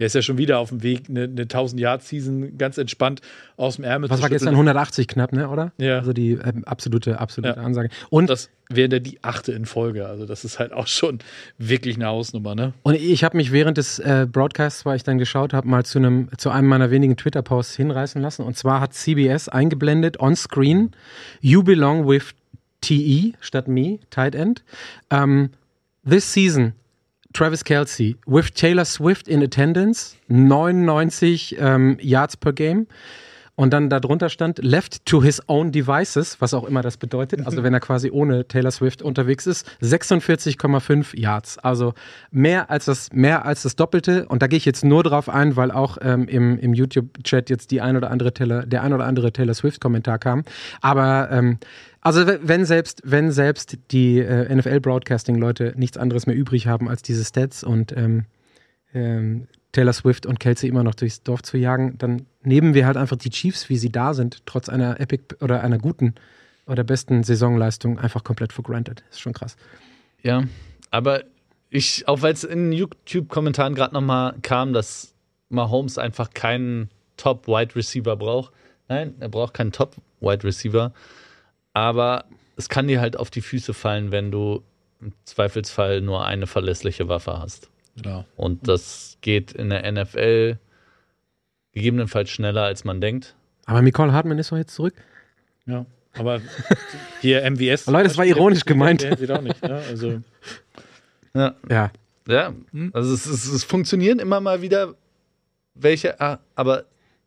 Er ist ja schon wieder auf dem Weg, eine, eine 1000-Yard-Season ganz entspannt aus dem Ärmel Was war gestern 180 knapp, ne, oder? Ja. Also die ähm, absolute, absolute ja. Ansage. Und das wäre die achte in Folge. Also das ist halt auch schon wirklich eine Hausnummer, ne? Und ich habe mich während des äh, Broadcasts, weil ich dann geschaut habe, mal zu einem, zu einem meiner wenigen Twitter-Posts hinreißen lassen. Und zwar hat CBS eingeblendet on screen, you belong with TE statt me, tight end. Um, this season Travis Kelsey with Taylor Swift in attendance, 99 ähm, Yards per Game. Und dann darunter stand left to his own devices, was auch immer das bedeutet. Also wenn er quasi ohne Taylor Swift unterwegs ist, 46,5 Yards. Also mehr als das, mehr als das Doppelte. Und da gehe ich jetzt nur drauf ein, weil auch ähm, im, im YouTube-Chat jetzt die ein oder andere Taylor, der ein oder andere Taylor Swift-Kommentar kam. Aber ähm, also wenn selbst, wenn selbst die äh, NFL-Broadcasting-Leute nichts anderes mehr übrig haben als diese Stats und ähm, ähm, Taylor Swift und Kelsey immer noch durchs Dorf zu jagen, dann nehmen wir halt einfach die Chiefs, wie sie da sind, trotz einer Epic oder einer guten oder besten Saisonleistung einfach komplett for granted. Ist schon krass. Ja, aber ich, auch weil es in YouTube-Kommentaren gerade nochmal kam, dass Mahomes einfach keinen Top-Wide Receiver braucht. Nein, er braucht keinen Top-Wide Receiver. Aber es kann dir halt auf die Füße fallen, wenn du im Zweifelsfall nur eine verlässliche Waffe hast. Ja. Und das geht in der NFL gegebenenfalls schneller, als man denkt. Aber Nicole Hartmann ist doch jetzt zurück. ja. Aber hier MVS. Leute, das war ironisch gemeint. Der, der, der auch nicht, ne? Also, Ja, Ja. ja. Hm? also es, es, es funktionieren immer mal wieder welche, ah, aber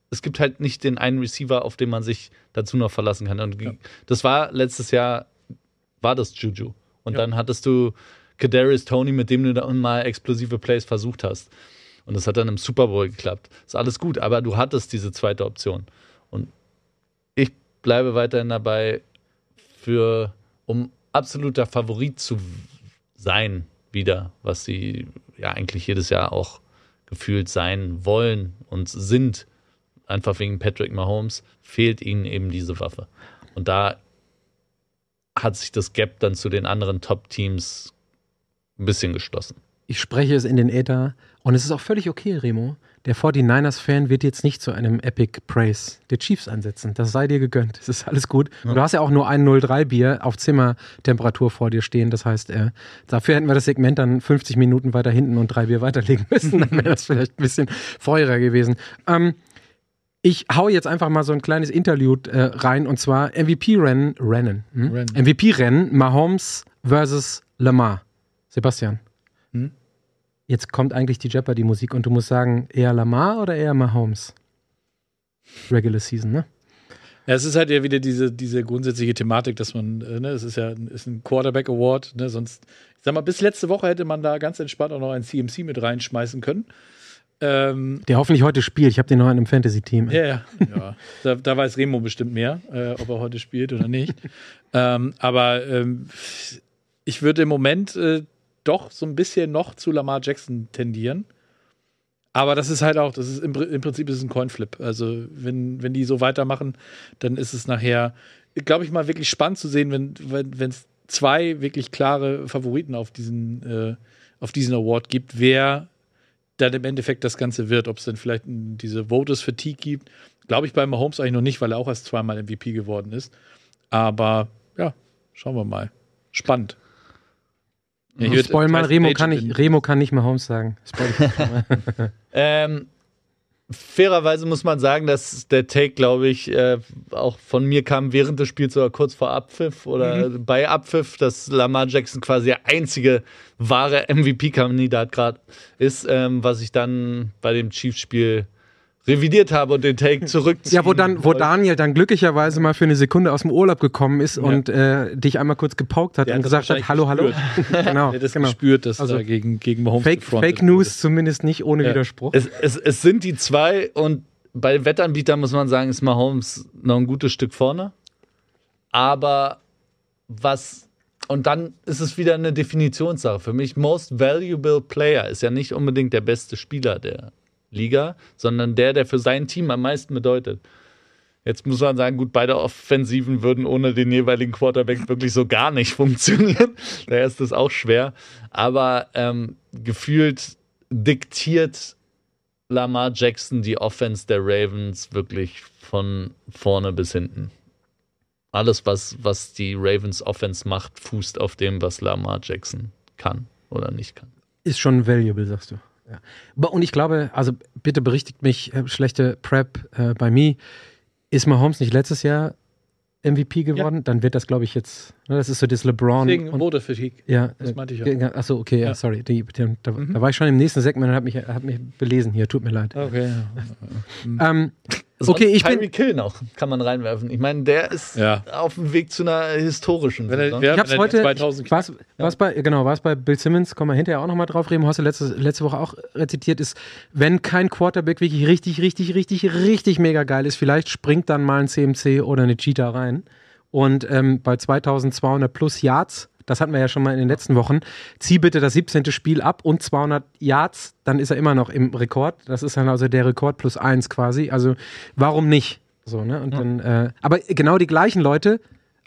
es gibt halt nicht den einen Receiver, auf den man sich dazu noch verlassen kann. Und Ja. das war letztes Jahr, war das Juju. Und Ja. dann hattest du Kadarius Tony, mit dem du dann mal explosive Plays versucht hast. Und das hat dann im Super Bowl geklappt. Ist alles gut, aber du hattest diese zweite Option. Und ich bleibe weiterhin dabei, für, um absoluter Favorit zu sein, wieder, was sie ja eigentlich jedes Jahr auch gefühlt sein wollen und sind, einfach wegen Patrick Mahomes, fehlt ihnen eben diese Waffe. Und da hat sich das Gap dann zu den anderen Top-Teams ein bisschen geschlossen. Ich spreche es in den Äther und es ist auch völlig okay, Remo. Der 49ers-Fan wird jetzt nicht zu einem Epic Praise der Chiefs ansetzen. Das sei dir gegönnt. Es ist alles gut. Und du hast ja auch nur ein 0-3-Bier auf Zimmertemperatur vor dir stehen. Das heißt, äh, dafür hätten wir das Segment dann 50 Minuten weiter hinten und drei Bier weiterlegen müssen. [laughs] Dann wäre das vielleicht ein bisschen feurer gewesen. Ähm, ich hau jetzt einfach mal so ein kleines Interlude äh, rein und zwar MVP-Rennen. Rennen. Hm? Rennen. MVP-Rennen Mahomes versus Lamar. Sebastian. Hm? Jetzt kommt eigentlich die Jeopardy-Musik und du musst sagen, eher Lamar oder eher Mahomes? Regular Season, ne? Ja, es ist halt ja wieder diese, diese grundsätzliche Thematik, dass man, äh, ne, es ist ja ein- ist ein Quarterback Award, ne, sonst, ich sag mal, bis letzte Woche hätte man da ganz entspannt auch noch ein CMC mit reinschmeißen können. Ähm, Der hoffentlich heute spielt. Ich habe den noch in einem Fantasy-Team. ja, ja, ja. [laughs] Da, da weiß Remo bestimmt mehr, äh, ob er heute spielt oder nicht. ähm, aber ähm, ich würde im Moment äh, doch so ein bisschen noch zu Lamar Jackson tendieren. Aber das ist halt auch, das ist im, im Prinzip ist ein Coinflip. Also, wenn, wenn die so weitermachen, dann ist es nachher, glaube ich mal, wirklich spannend zu sehen, wenn es wenn, zwei wirklich klare Favoriten auf diesen, äh, auf diesen Award gibt, wer dann im Endeffekt das Ganze wird. Ob es dann vielleicht diese Voters Fatigue gibt. Glaube ich bei Mahomes eigentlich noch nicht, weil er auch erst zweimal MVP geworden ist. Aber ja, schauen wir mal. Spannend. Ja, ich würd- Spoil mal, Remo kann, nicht, Remo kann nicht sagen. Ich schon mal. Ähm, fairerweise muss man sagen, dass der Take, glaube ich, äh, auch von mir kam während des Spiels oder kurz vor Abpfiff oder bei Abpfiff, dass Lamar Jackson quasi der einzige wahre MVP-Kandidat gerade ist, ähm, was ich dann bei dem Chiefs-Spiel revidiert habe und den Take zurückziehen ja, wo dann, wo. Daniel dann glücklicherweise mal für eine Sekunde aus dem Urlaub gekommen ist Ja. und äh, dich einmal kurz gepaukt hat Der und gesagt hat, hallo, hallo. [laughs] genau, hat das genau. gespürt, dass Also, da gegen, gegen Mahomes Fake, Fake News wurde. zumindest nicht ohne Ja. Widerspruch. Es, es, es sind die zwei und bei Wettanbietern muss man sagen, ist Mahomes noch ein gutes Stück vorne. Aber was, und dann ist es wieder eine Definitionssache. Für mich, Most Valuable Player ist ja nicht unbedingt der beste Spieler der Liga, sondern der, der für sein Team am meisten bedeutet. Jetzt muss man sagen, gut, beide Offensiven würden ohne den jeweiligen Quarterback wirklich so gar nicht [laughs] funktionieren. Daher ist das auch schwer. Aber ähm, gefühlt diktiert Lamar Jackson die Offense der Ravens wirklich von vorne bis hinten. Alles, was, was die Ravens Offense macht, fußt auf dem, was Lamar Jackson kann oder nicht kann. Ist schon valuable, sagst du. Ja. Und ich glaube, also bitte berichtigt mich, äh, schlechte Prep äh, bei mir. Ist Mahomes nicht letztes Jahr MVP geworden, dann wird das, glaube ich, jetzt, ne, das ist so das LeBron. Deswegen und, Fatigue. ja, das äh, meinte ich ja. ge- Achso, okay, ja, Ja. sorry. Die, die, da, Mhm. da war ich schon im nächsten Segment und habe mich, hab mich belesen hier, tut mir leid. Okay. [laughs] Ähm, Sonst okay, ich bin, Tyreek Kill noch, kann man reinwerfen. Ich meine, der ist Ja. auf dem Weg zu einer historischen Wenn er, ja, Ich hab's heute. 2000 Was, was bei, genau, was bei Bill Simmons, kommen wir hinterher auch nochmal drauf reden, hast du letzte, letzte Woche auch rezitiert, ist, wenn kein Quarterback wirklich richtig, richtig, richtig, richtig mega geil ist, vielleicht springt dann mal ein CMC oder eine Cheetah rein. Und ähm, bei 2200 plus Yards, das hatten wir ja schon mal in den letzten Wochen, zieh bitte das 17. Spiel ab und 200 Yards, dann ist er immer noch im Rekord. Das ist dann also der Rekord plus eins quasi. Also warum nicht? So, ne? Und dann, äh, aber genau die gleichen Leute,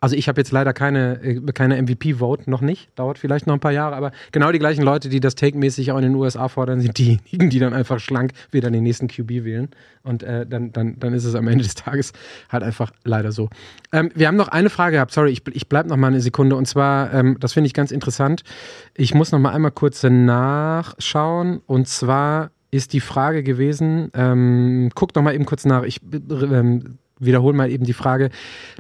also ich habe jetzt leider keine, äh, keine MVP-Vote, noch nicht, dauert vielleicht noch ein paar Jahre, aber genau die gleichen Leute, die das Take-mäßig auch in den USA fordern, sind diejenigen, die dann einfach schlank wieder den nächsten QB wählen. Und äh, dann, dann, dann ist es am Ende des Tages halt einfach leider so. Ähm, wir haben noch eine Frage gehabt, sorry, ich, ich bleibe noch mal eine Sekunde. Und zwar, ähm, das finde ich ganz interessant, ich muss noch mal einmal kurz nachschauen. Und zwar ist die Frage gewesen, ähm, guck doch mal eben kurz nach, ich ähm, wiederhole mal eben die Frage,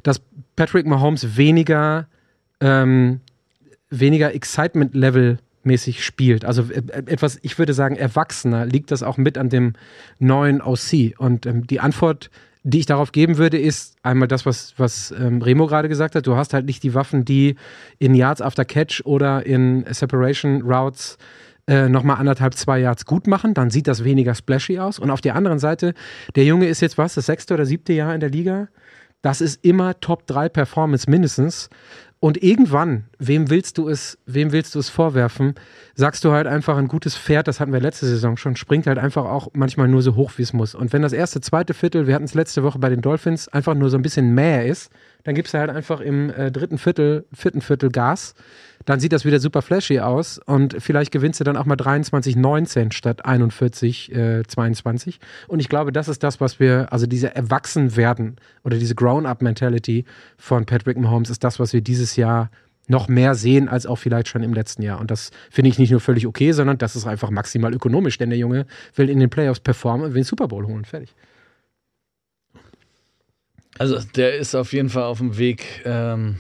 dass Patrick Mahomes weniger, ähm, weniger Excitement-Level mäßig spielt. Also äh, etwas, ich würde sagen, erwachsener. Liegt das auch mit an dem neuen OC? Und ähm, die Antwort, die ich darauf geben würde, ist einmal das, was, was ähm, Remo gerade gesagt hat. Du hast halt nicht die Waffen, die in Yards after Catch oder in Separation Routes äh, nochmal anderthalb, zwei Yards gut machen, dann sieht das weniger splashy aus. Und auf der anderen Seite, der Junge ist jetzt was, das sechste oder siebte Jahr in der Liga. Das ist immer Top 3 Performance mindestens. Und irgendwann, wem willst du es, wem willst du es vorwerfen? Sagst du halt einfach ein gutes Pferd, das hatten wir letzte Saison schon, springt halt einfach auch manchmal nur so hoch, wie es muss. Und wenn das erste, zweite Viertel, wir hatten es letzte Woche bei den Dolphins, einfach nur so ein bisschen mehr ist, dann gibst du halt einfach im äh, dritten Viertel, vierten Viertel Gas. Dann sieht das wieder super flashy aus und vielleicht gewinnst du dann auch mal 23, 19 statt 41, äh, 22. Und ich glaube, das ist das, was wir, also diese Erwachsenwerden oder diese Grown-up-Mentality von Patrick Mahomes ist das, was wir dieses Jahr noch mehr sehen als auch vielleicht schon im letzten Jahr. Und das finde ich nicht nur völlig okay, sondern das ist einfach maximal ökonomisch, denn der Junge will in den Playoffs performen und will den Super Bowl holen. Fertig. Also der ist auf jeden Fall auf dem Weg, ähm,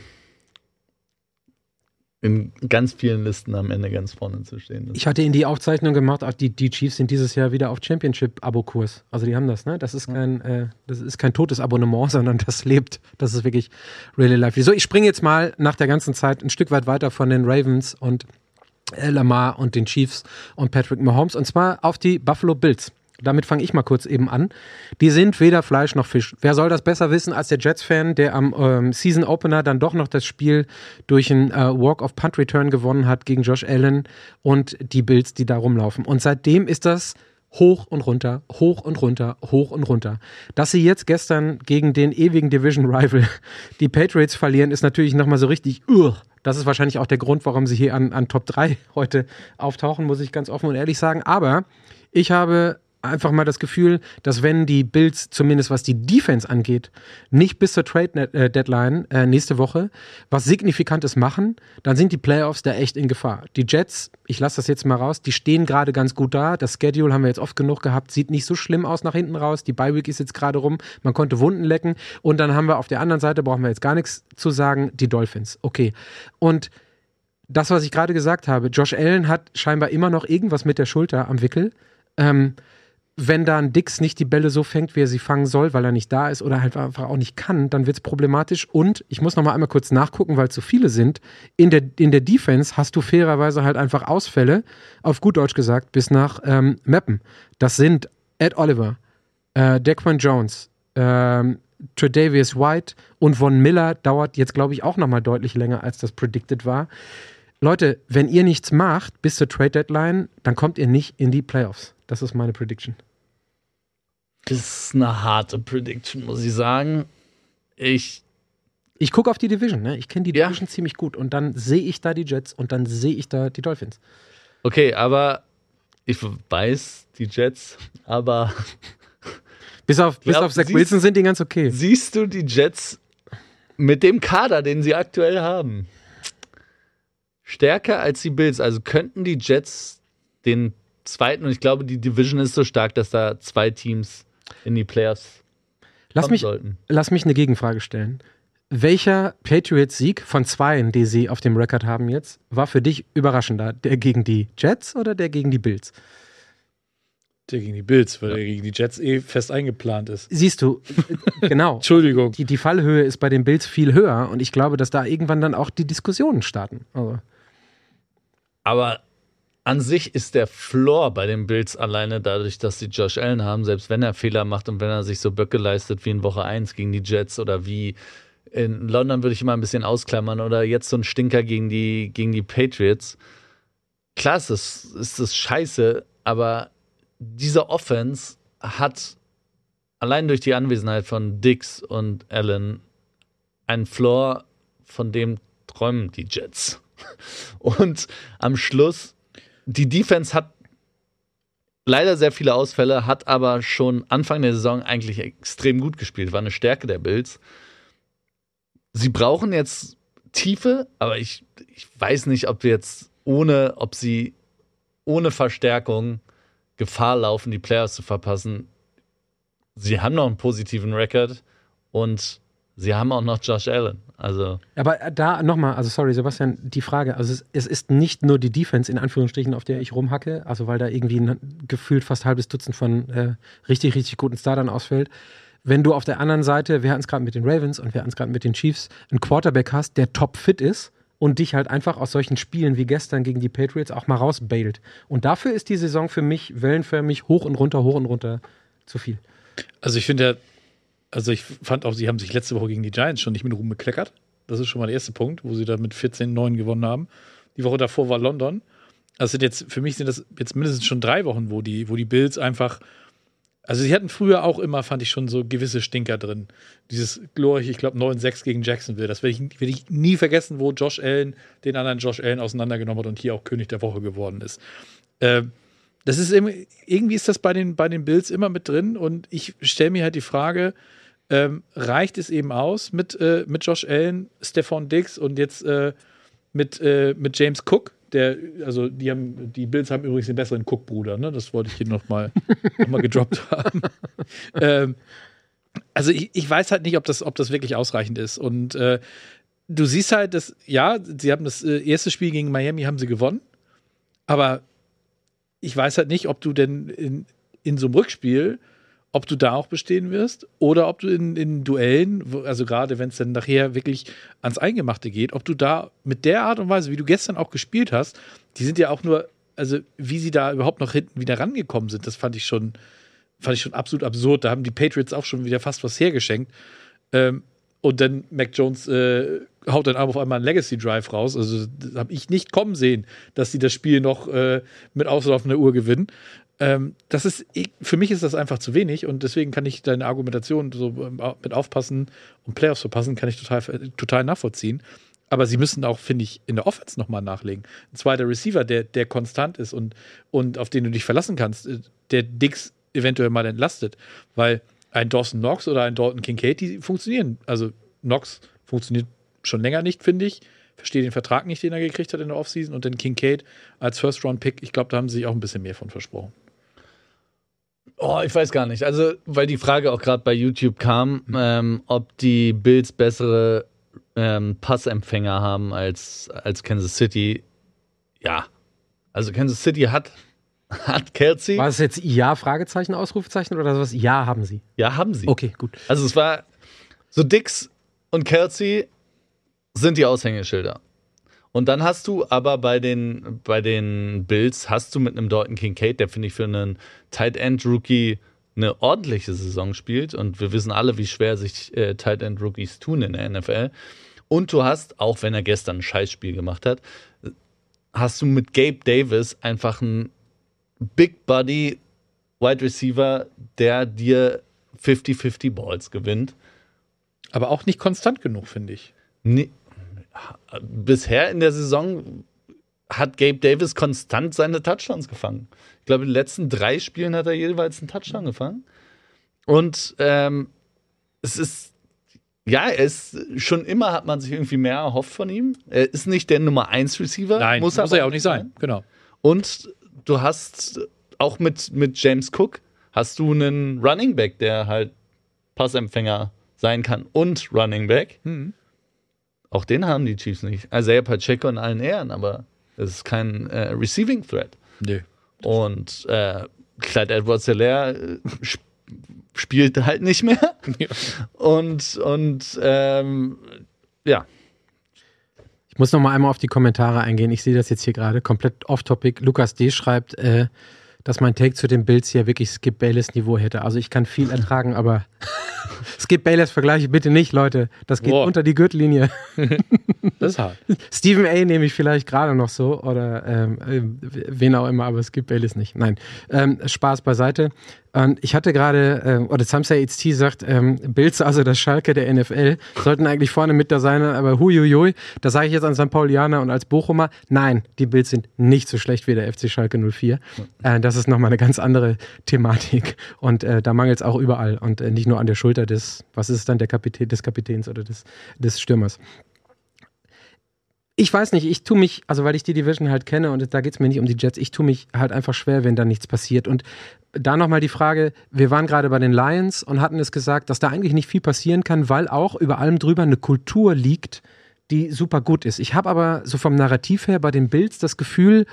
in ganz vielen Listen am Ende ganz vorne zu stehen. Das Ich hatte in die Aufzeichnung gemacht, auch die, die Chiefs sind dieses Jahr wieder auf Championship-Abo-Kurs. Also die haben das, ne? Das ist kein, äh, das ist kein totes Abonnement, [laughs] sondern das lebt. Das ist wirklich really lively. So, ich springe jetzt mal nach der ganzen Zeit ein Stück weit weiter von den Ravens und äh, Lamar und den Chiefs und Patrick Mahomes und zwar auf die Buffalo Bills. Damit fange ich mal kurz eben an. Die sind weder Fleisch noch Fisch. Wer soll das besser wissen als der Jets-Fan, der am ähm, Season Opener dann doch noch das Spiel durch einen äh, Walk-of-Punt-Return gewonnen hat gegen Josh Allen und die Bills, die da rumlaufen. Und seitdem ist das hoch und runter, hoch und runter, hoch und runter. Dass sie jetzt gestern gegen den ewigen Division Rival [laughs] die Patriots verlieren, ist natürlich nochmal so richtig, ugh. das ist wahrscheinlich auch der Grund, warum sie hier an, an Top 3 [laughs] heute auftauchen, muss ich ganz offen und ehrlich sagen. Aber ich habe einfach mal das Gefühl, dass wenn die Bills zumindest was die Defense angeht, nicht bis zur Trade Deadline äh, nächste Woche was Signifikantes machen, dann sind die Playoffs da echt in Gefahr. Die Jets, ich lasse das jetzt mal raus, die stehen gerade ganz gut da. Das Schedule haben wir jetzt oft genug gehabt, sieht nicht so schlimm aus nach hinten raus. Die Bye Week ist jetzt gerade rum, man konnte Wunden lecken und dann haben wir auf der anderen Seite brauchen wir jetzt gar nichts zu sagen, die Dolphins. Okay. Und das, was ich gerade gesagt habe, Josh Allen hat scheinbar immer noch irgendwas mit der Schulter am Wickel. Ähm, wenn da ein Dix nicht die Bälle so fängt, wie er sie fangen soll, weil er nicht da ist oder halt einfach auch nicht kann, dann wird es problematisch. Und ich muss noch mal einmal kurz nachgucken, weil so viele sind. In der, in der Defense hast du fairerweise halt einfach Ausfälle, auf gut Deutsch gesagt, bis nach ähm, Mappen. Das sind Ed Oliver, äh, Dequan Jones, ähm, Tredavious White und Von Miller dauert jetzt, glaube ich, auch noch mal deutlich länger, als das predicted war. Leute, wenn ihr nichts macht bis zur Trade Deadline, dann kommt ihr nicht in die Playoffs. Das ist meine Prediction. ist eine harte Prediction, muss ich sagen. Ich, Ich gucke auf die Division, ne? Ich kenne die Ja. Division ziemlich gut und dann sehe ich da die Jets und dann sehe ich da die Dolphins. okay, aber ich weiß die Jets, aber [laughs] Bis auf, bis Glaub, auf Zach siehst- Wilson sind die ganz okay. siehst du die Jets mit dem Kader, den sie aktuell haben, stärker als die Bills? Also könnten die Jets den zweiten, und ich glaube, die Division ist so stark, dass da zwei Teams in die Playoffs Lass kommen mich, sollten. lass mich eine Gegenfrage stellen. Welcher Patriots-Sieg von zweien, die sie auf dem Rekord haben jetzt, war für dich überraschender? Der gegen die Jets oder der gegen die Bills? Der gegen die Bills, weil der gegen die Jets eh fest eingeplant ist. Siehst du, äh, genau. [laughs] Entschuldigung. Die, die Fallhöhe ist bei den Bills viel höher und ich glaube, dass da irgendwann dann auch die Diskussionen starten. Also, Aber an sich ist der Floor bei den Bills alleine dadurch, dass sie Josh Allen haben, selbst wenn er Fehler macht und wenn er sich so Böcke leistet wie in Woche 1 gegen die Jets oder wie in London würde ich immer ein bisschen ausklammern oder jetzt so ein Stinker gegen die, gegen die Patriots. Klar ist das, ist das scheiße, aber diese Offense hat allein durch die Anwesenheit von Dix und Allen einen Floor, von dem träumen die Jets. [laughs] Und am Schluss, die Defense hat leider sehr viele Ausfälle, hat aber schon Anfang der Saison eigentlich extrem gut gespielt, war eine Stärke der Bills. Sie brauchen jetzt Tiefe, aber ich, ich weiß nicht, ob jetzt ohne, ob sie ohne Verstärkung Gefahr laufen, die Playoffs zu verpassen. Sie haben noch einen positiven Rekord und sie haben auch noch Josh Allen. Also aber da nochmal, also sorry, Sebastian, die Frage, also es, es, ist nicht nur die Defense in Anführungsstrichen, auf der ich rumhacke, also weil da irgendwie ein, gefühlt fast halbes Dutzend von äh, richtig, richtig guten Startern ausfällt. Wenn du auf der anderen Seite, wir hatten es gerade mit den Ravens und wir hatten es gerade mit den Chiefs, einen Quarterback hast, der top fit ist und dich halt einfach aus solchen Spielen wie gestern gegen die Patriots auch mal rausbailt. Und dafür ist die Saison für mich wellenförmig hoch und runter, hoch und runter zu viel. Also ich finde ja, also ich fand auch, sie haben sich letzte Woche gegen die Giants schon nicht mit Ruhm bekleckert. Das ist schon mal der erste Punkt, wo sie da mit 14-9 gewonnen haben. Die Woche davor war London. Also sind jetzt, für mich sind das jetzt mindestens schon drei Wochen, wo die, wo die Bills einfach also sie hatten früher auch immer, fand ich schon so gewisse Stinker drin. Dieses glorreiche, ich glaube 9-6 gegen Jacksonville. Das werde ich, werd ich nie vergessen, wo Josh Allen den anderen Josh Allen auseinandergenommen hat und hier auch König der Woche geworden ist. Äh, das ist irgendwie, irgendwie ist das bei den, bei den Bills immer mit drin und ich stelle mir halt die Frage, ähm, reicht es eben aus mit, äh, mit Josh Allen, Stefan Diggs und jetzt äh, mit, äh, mit James Cook, der, also die haben, die Bills haben übrigens den besseren Cook-Bruder, ne? Das wollte ich hier nochmal [laughs] noch mal gedroppt haben. ähm, also ich, ich weiß halt nicht, ob das, ob das wirklich ausreichend ist. Und äh, du siehst halt, dass, ja, sie haben das äh, erste Spiel gegen Miami haben sie gewonnen, aber ich weiß halt nicht, ob du denn in, in so einem Rückspiel ob du da auch bestehen wirst oder ob du in, in Duellen, also gerade wenn es dann nachher wirklich ans Eingemachte geht, ob du da mit der Art und Weise, wie du gestern auch gespielt hast, die sind ja auch nur, also wie sie da überhaupt noch hinten wieder rangekommen sind, das fand ich schon, fand ich schon absolut absurd. Da haben die Patriots auch schon wieder fast was hergeschenkt. Ähm, und dann Mac Jones äh, haut dann auf einmal einen Legacy Drive raus. Also habe ich nicht kommen sehen, dass sie das Spiel noch äh, mit auslaufender Uhr gewinnen. Ähm, das ist, für mich ist das einfach zu wenig und deswegen kann ich deine Argumentation so ähm, mit aufpassen und Playoffs verpassen, kann ich total, total nachvollziehen. Aber sie müssen auch, finde ich, in der Offense nochmal nachlegen. Ein zweiter Receiver, der, der konstant ist und, und auf den du dich verlassen kannst, äh, der Dix eventuell mal entlastet. Weil ein Dawson Knox oder ein Dalton Kincaid, die funktionieren. Also Knox funktioniert schon länger nicht, finde ich. Verstehe den Vertrag nicht, den er gekriegt hat in der Offseason. Und dann Kincaid als First-Round-Pick, ich glaube, da haben sie sich auch ein bisschen mehr von versprochen. Oh, ich weiß gar nicht. Also, weil die Frage auch gerade bei YouTube kam, ähm, ob die Bills bessere ähm, Passempfänger haben als, als Kansas City. Ja. Also Kansas City hat, [laughs] hat Kelsey. War es jetzt Ja, Fragezeichen, Ausrufezeichen oder was? Ja, haben sie. Ja, haben sie. Okay, gut. Also es war so Dix und Kelsey sind die Aushängeschilder. Und dann hast du aber bei den, bei den Bills, hast du mit einem Dalton Kincaid, der finde ich für einen Tight End Rookie eine ordentliche Saison spielt. Und wir wissen alle, wie schwer sich äh, Tight End Rookies tun in der NFL. Und du hast, auch wenn er gestern ein Scheißspiel gemacht hat, hast du mit Gabe Davis einfach einen Big Body Wide Receiver, der dir 50-50 Balls gewinnt. Aber auch nicht konstant genug, finde ich. Nee, bisher in der Saison hat Gabe Davis konstant seine Touchdowns gefangen. Ich glaube, in den letzten drei Spielen hat er jeweils einen Touchdown gefangen. Und ähm, es ist, ja, er ist schon immer hat man sich irgendwie mehr erhofft von ihm. Er ist nicht der Nummer 1 Receiver. Nein, muss, muss er ja auch nicht sein. sein. Genau. Und du hast auch mit, mit James Cook hast du einen Running Back, der halt Passempfänger sein kann und Running Back. Mhm. Auch den haben die Chiefs nicht. Isaiah Pacheco in allen Ehren, aber es ist kein äh, Receiving Threat. Nö. Und äh, Clyde Edwards Hilaire sp spielt halt nicht mehr. Ja. Und, und ähm, ja, Ich muss noch mal einmal auf die Kommentare eingehen. Ich sehe das jetzt hier gerade komplett off-topic. Lukas D. schreibt, äh, dass mein Take zu den Bills hier wirklich Skip Bayless Niveau hätte. Also ich kann viel ertragen, aber [laughs] Skip Bayless vergleiche bitte nicht, Leute. Das geht Boah. unter die Gürtellinie. [laughs] Das ist hart. Stephen A. nehme ich vielleicht gerade noch so oder ähm, äh, wen auch immer, aber Skip Bayless nicht. Nein, ähm, Spaß beiseite. Und ich hatte gerade, ähm, oder Samsa HT sagt, ähm, Bills, also das Schalke der NFL, sollten eigentlich vorne mit da sein, aber huiuiui, da sage ich jetzt an St. Paulianer und als Bochumer, nein, die Bills sind nicht so schlecht wie der FC Schalke 04. Äh, das ist nochmal eine ganz andere Thematik und äh, da mangelt es auch überall und äh, nicht nur an der Schulter des, was ist es dann, der Kapitän, des Kapitäns oder des, des Stürmers. Ich weiß nicht, ich tue mich, also weil ich die Division halt kenne und da geht es mir nicht um die Jets, ich tue mich halt einfach schwer, wenn da nichts passiert. Und da nochmal die Frage, wir waren gerade bei den Lions und hatten es gesagt, dass da eigentlich nicht viel passieren kann, weil auch über allem drüber eine Kultur liegt, die super gut ist. Ich habe aber so vom Narrativ her bei den Bills das Gefühl,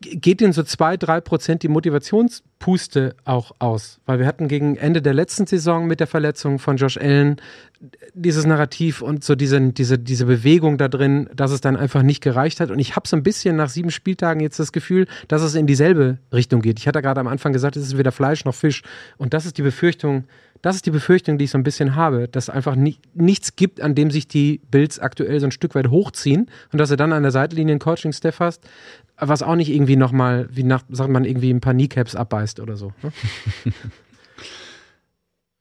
geht denen so zwei, drei Prozent die Motivationspuste auch aus. Weil wir hatten gegen Ende der letzten Saison mit der Verletzung von Josh Allen dieses Narrativ und so diese, diese, diese Bewegung da drin, dass es dann einfach nicht gereicht hat. Und ich habe so ein bisschen nach sieben Spieltagen jetzt das Gefühl, dass es in dieselbe Richtung geht. Ich hatte gerade am Anfang gesagt, es ist weder Fleisch noch Fisch. Und das ist die Befürchtung, das ist die Befürchtung, die ich so ein bisschen habe, dass einfach ni nichts gibt, an dem sich die Bills aktuell so ein Stück weit hochziehen und dass du dann an der Seitenlinie einen Coaching-Staff hast, was auch nicht irgendwie nochmal, wie nach, sagt man, irgendwie ein paar Kneecaps abbeißt oder so. Ne? [laughs]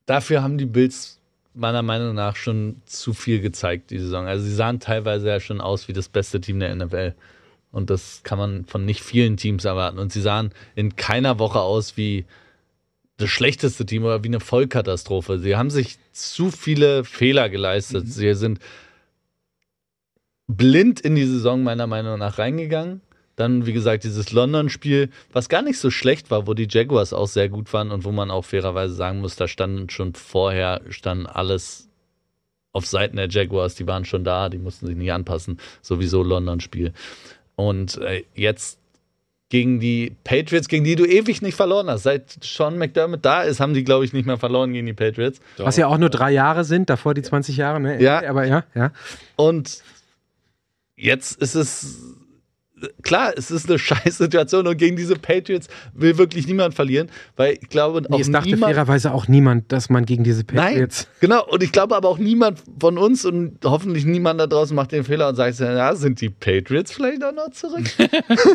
dafür haben die Bills meiner Meinung nach schon zu viel gezeigt die Saison. Also sie sahen teilweise ja schon aus wie das beste Team der NFL. Und das kann man von nicht vielen Teams erwarten. Und sie sahen in keiner Woche aus wie das schlechteste Team oder wie eine Vollkatastrophe. Sie haben sich zu viele Fehler geleistet. Sie sind blind in die Saison meiner Meinung nach reingegangen. Dann, wie gesagt, dieses London-Spiel, was gar nicht so schlecht war, wo die Jaguars auch sehr gut waren und wo man auch fairerweise sagen muss, da standen schon vorher, stand alles auf Seiten der Jaguars, die waren schon da, die mussten sich nicht anpassen. Sowieso London-Spiel. Und äh, jetzt gegen die Patriots, gegen die du ewig nicht verloren hast. Seit Sean McDermott da ist, haben die, glaube ich, nicht mehr verloren gegen die Patriots. Was ja auch nur drei Jahre sind, davor die 20 Jahre, ne? Ja. Aber ja, ja. Und jetzt ist es klar, es ist eine [laughs] scheiß Situation und gegen diese Patriots will wirklich niemand verlieren, weil ich glaube Nee, auch es dachte niemand fairerweise auch niemand, dass man gegen diese Nein, Patriots. genau. Und ich glaube aber auch niemand von uns und hoffentlich niemand da draußen macht den Fehler und sagt, ja, sind die Patriots vielleicht auch noch zurück? [laughs]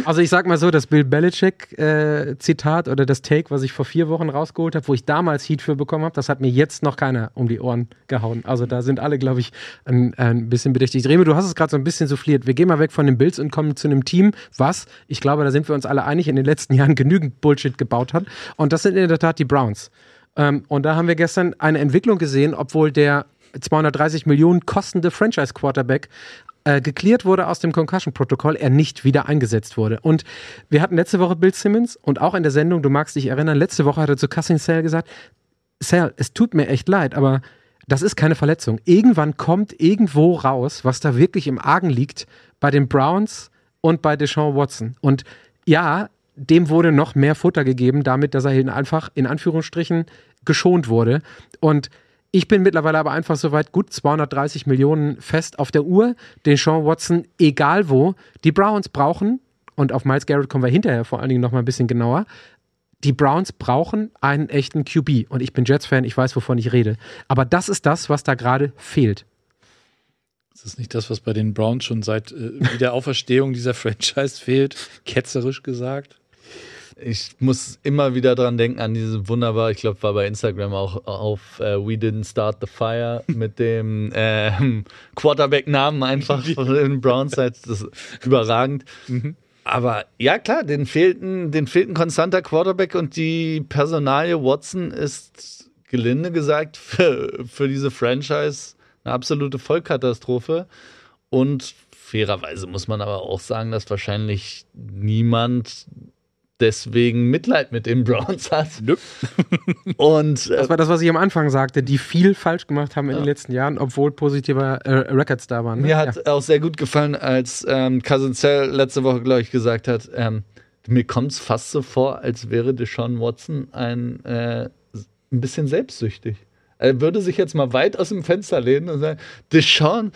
Also ich sag mal so, das Bill Belichick-Zitat oder das Take, was ich vor vier Wochen rausgeholt habe, wo ich damals Heat für bekommen habe, das hat mir jetzt noch keiner um die Ohren gehauen. Also da sind alle, glaube ich, ein, ein bisschen bedächtig. Reme, du hast es gerade so ein bisschen souffliert. Wir gehen mal weg von den Bills und kommen zu einem Team, was, ich glaube, da sind wir uns alle einig, in den letzten [laughs] Jahren genügend Bullshit gebaut hat. Und das sind in der Tat die Browns. Ähm, und da haben wir gestern eine Entwicklung gesehen, obwohl der 230 Millionen kostende Franchise-Quarterback äh, geklärt wurde aus dem Concussion-Protokoll, er nicht wieder eingesetzt wurde. Und wir hatten letzte Woche Bill Simmons und auch in der Sendung, du magst dich erinnern, letzte Woche hat er zu Cassin Sale gesagt, Sal, es tut mir echt leid, aber das ist keine Verletzung. Irgendwann kommt irgendwo raus, was da wirklich im Argen liegt bei den Browns und bei Deshaun Watson. Und ja, dem wurde noch mehr Futter gegeben, damit, dass er hin einfach in Anführungsstrichen geschont wurde. Und ich bin mittlerweile aber einfach so weit, gut 230 Millionen fest auf der Uhr, den Sean Watson, egal wo. Die Browns brauchen, und auf Miles Garrett kommen wir hinterher vor allen Dingen noch mal ein bisschen genauer, die Browns brauchen einen echten QB. Und ich bin Jets-Fan, ich weiß, wovon ich rede. Aber das ist das, was da gerade fehlt. Ist das nicht das, was bei den Browns schon seit äh, Wiederauferstehung dieser [laughs] Franchise fehlt? Ketzerisch gesagt. Ich muss immer wieder dran denken an diese wunderbar, ich glaube, war bei Instagram auch auf äh, We Didn't Start the Fire mit dem [laughs] ähm, Quarterback-Namen einfach [laughs] von den Browns. Das ist überragend. Aber ja, klar, den fehlt, ein, den fehlt ein konstanter Quarterback und die Personalie Watson ist gelinde gesagt für, für diese Franchise eine absolute Vollkatastrophe. Und fairerweise muss man aber auch sagen, dass wahrscheinlich niemand deswegen Mitleid mit den Browns hat. Nö. [laughs] Und äh, Das war das, was ich am Anfang sagte, die viel falsch gemacht haben in den letzten Jahren, obwohl positive äh, Records da waren. ne? Mir hat auch sehr gut gefallen, als ähm, Cousin Cell letzte Woche, glaube ich, gesagt hat, ähm, mir kommt es fast so vor, als wäre Deshaun Watson ein, äh, ein bisschen selbstsüchtig. Er würde sich jetzt mal weit aus dem Fenster lehnen und sagen, Deshaun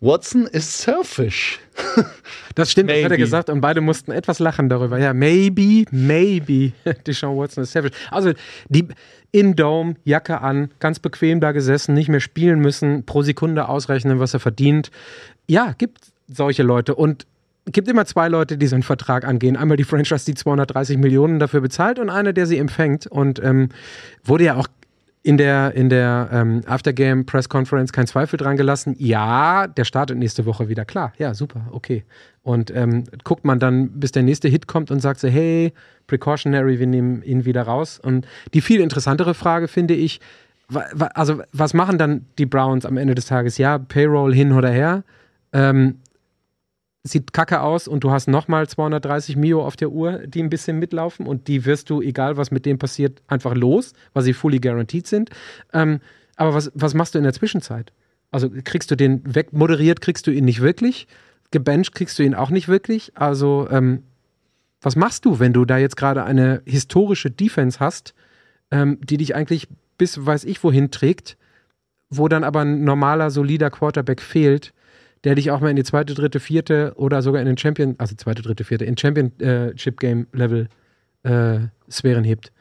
Watson ist selfish. [laughs] Das stimmt, das hat er Maybe. gesagt und beide mussten etwas lachen darüber. Ja, maybe, maybe. [laughs] Deshaun Watson ist savage. Also, die in Dome, Jacke an, ganz bequem da gesessen, nicht mehr spielen müssen, pro Sekunde ausrechnen, was er verdient. Ja, gibt solche Leute und gibt immer zwei Leute, die so einen Vertrag angehen. Einmal die Franchise, die 230 Millionen dafür bezahlt und einer, der sie empfängt. Und ähm, wurde ja auch in der, in der ähm, Aftergame Press Conference kein Zweifel dran gelassen. Ja, der startet nächste Woche wieder. Klar, ja, super, okay. Und ähm, guckt man dann, bis der nächste Hit kommt und sagt so, hey, precautionary, wir nehmen ihn wieder raus. Und die viel interessantere Frage finde ich, also was machen dann die Browns am Ende des Tages? Ja, Payroll hin oder her. Ähm, sieht kacke aus und du hast nochmal 230 Mio auf der Uhr, die ein bisschen mitlaufen und die wirst du, egal was mit dem passiert, einfach los, weil sie fully guaranteed sind. Ähm, aber was, was machst du in der Zwischenzeit? Also kriegst du den wegmoderiert, kriegst du ihn nicht wirklich, gebencht kriegst du ihn auch nicht wirklich. Also ähm, was machst du, wenn du da jetzt gerade eine historische Defense hast, ähm, die dich eigentlich bis weiß ich wohin trägt, wo dann aber ein normaler, solider Quarterback fehlt, der dich auch mal in die zweite, dritte, vierte oder sogar in den Champion, also zweite, dritte, vierte, in Championship Game Level äh, Sphären hebt.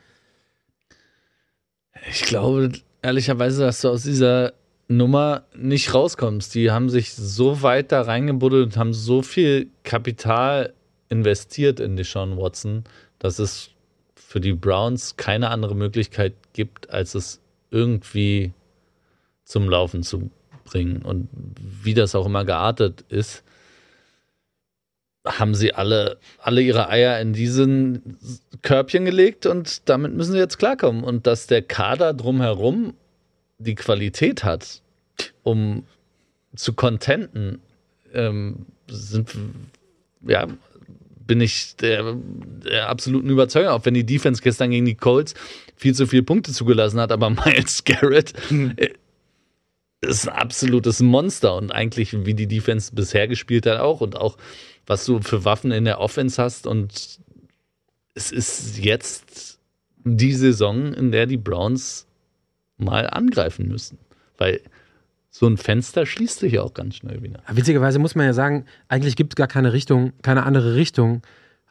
Ich glaube ehrlicherweise, dass du aus dieser Nummer nicht rauskommst. Die haben sich so weit da reingebuddelt und haben so viel Kapital investiert in Deshaun Watson, dass es für die Browns keine andere Möglichkeit gibt, als es irgendwie zum Laufen zu bringen. Und wie das auch immer geartet ist, haben sie alle, alle ihre Eier in diesen Körbchen gelegt und damit müssen sie jetzt klarkommen. Und dass der Kader drumherum die Qualität hat, um zu contenten, ähm, sind, ja, bin ich der, der absoluten Überzeugung, auch wenn die Defense gestern gegen die Colts viel zu viele Punkte zugelassen hat, aber [laughs] Miles Garrett äh, ist ein absolutes Monster und eigentlich, wie die Defense bisher gespielt hat, auch und auch, was du für Waffen in der Offense hast und es ist jetzt die Saison, in der die Browns mal angreifen müssen, weil so ein Fenster schließt sich ja auch ganz schnell wieder. Witzigerweise muss man ja sagen, eigentlich gibt es gar keine Richtung, keine andere Richtung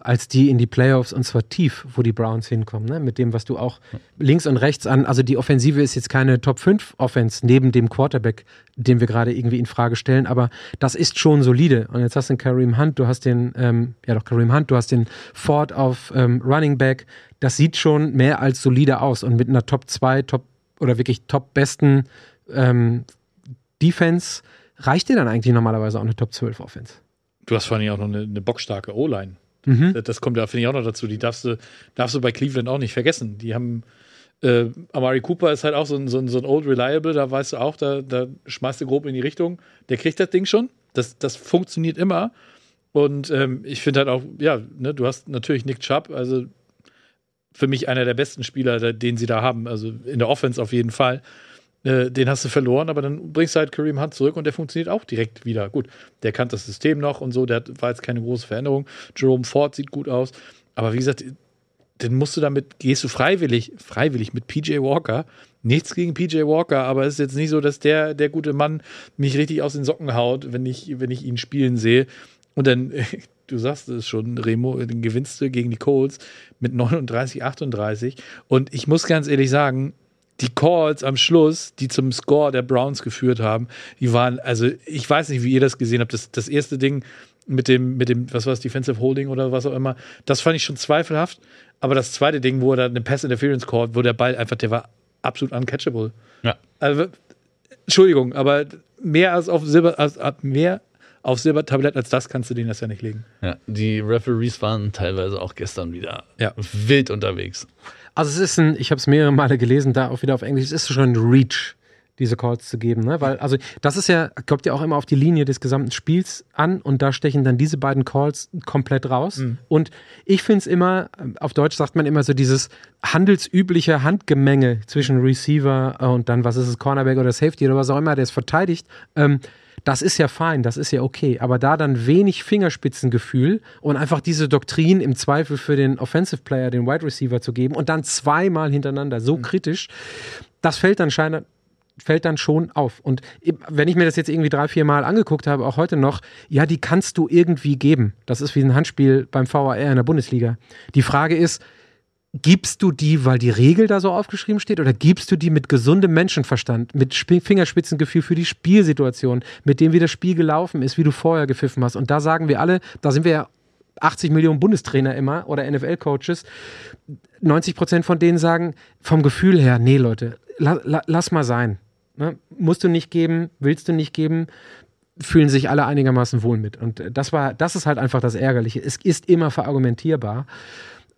als die in die Playoffs und zwar tief, wo die Browns hinkommen, ne? mit dem, was du auch links und rechts an, also die Offensive ist jetzt keine Top 5 Offense neben dem Quarterback, den wir gerade irgendwie in Frage stellen, aber das ist schon solide. Und jetzt hast du den Kareem Hunt, du hast den, ähm, ja doch Kareem Hunt, du hast den Ford auf ähm, Running Back, das sieht schon mehr als solide aus und mit einer Top 2, Top oder wirklich top besten ähm, Defense reicht dir dann eigentlich normalerweise auch eine Top 12 Offense. Du hast vor allem auch noch eine, eine bockstarke O-Line. Mhm. Das- Das kommt da, finde ich, auch noch dazu. Die darfst du, darfst du bei Cleveland auch nicht vergessen. Die haben, äh, Amari Cooper ist halt auch so ein, so ein, so ein Old Reliable, da weißt du auch, da, da schmeißt du grob in die Richtung. Der kriegt das Ding schon. Das, das funktioniert immer. Und ähm, ich finde halt auch, ja, ne, du hast natürlich Nick Chubb, also für mich einer der besten Spieler, den sie da haben. Also in der Offense auf jeden Fall. Äh, den hast du verloren, aber dann bringst du halt Kareem Hunt zurück und der funktioniert auch direkt wieder. Gut, der kannte das System noch und so, der hat- war jetzt keine große Veränderung. Jerome Ford sieht gut aus. Aber wie gesagt, dann musst du damit, gehst du freiwillig, freiwillig mit PJ Walker. Nichts gegen PJ Walker, aber es ist jetzt nicht so, dass der, der gute Mann mich richtig aus den Socken haut, wenn ich, wenn ich ihn spielen sehe. Und dann, [laughs] du sagst es schon, Remo, dann gewinnst du gegen die Colts mit 39, 38. Und ich muss ganz ehrlich sagen, die Calls am Schluss, die zum Score der Browns geführt haben, die waren, also ich weiß nicht, wie ihr das gesehen habt. Das, das erste Ding mit dem, mit dem, was war es, Defensive Holding oder was auch immer, das fand ich schon zweifelhaft. Aber das zweite Ding, wo er eine Pass Interference called, wo der Ball einfach, der war absolut uncatchable. Ja. Also, Entschuldigung, aber mehr als auf Silber, als, als mehr auf Silbertablett als das kannst du denen das ja nicht legen. Ja, die Referees waren teilweise auch gestern wieder Ja. wild unterwegs. Also es ist ein, ich habe es mehrere Male gelesen, da auch wieder auf Englisch, es ist schon ein Reach, diese Calls zu geben, ne? Weil, also, das ist ja, kommt ja auch immer auf die Linie des gesamten Spiels an und da stechen dann diese beiden Calls komplett raus. Und ich finde es immer, auf Deutsch sagt man immer so dieses handelsübliche Handgemenge zwischen Receiver und dann, was ist es, Cornerback oder Safety oder was auch immer, der es verteidigt. Ähm, das ist ja fein, das ist ja okay. Aber da dann wenig Fingerspitzengefühl und einfach diese Doktrin im Zweifel für den Offensive Player, den Wide Receiver zu geben und dann zweimal hintereinander so kritisch, das fällt dann scheinbar fällt dann schon auf. Und wenn ich mir das jetzt irgendwie drei, vier Mal angeguckt habe, auch heute noch, ja, die kannst du irgendwie geben. Das ist wie ein Handspiel beim VAR in der Bundesliga. Die Frage ist, gibst du die, weil die Regel da so aufgeschrieben steht, oder gibst du die mit gesundem Menschenverstand, mit Sp Fingerspitzengefühl für die Spielsituation, mit dem, wie das Spiel gelaufen ist, wie du vorher gepfiffen hast? Und da sagen wir alle, da sind wir ja 80 Millionen Bundestrainer immer oder NFL-Coaches, 90 Prozent von denen sagen vom Gefühl her, nee, Leute, la, la, lass mal sein. Ne? Musst du nicht geben, willst du nicht geben, fühlen sich alle einigermaßen wohl mit. Und das war, das ist halt einfach das Ärgerliche. Es ist immer verargumentierbar.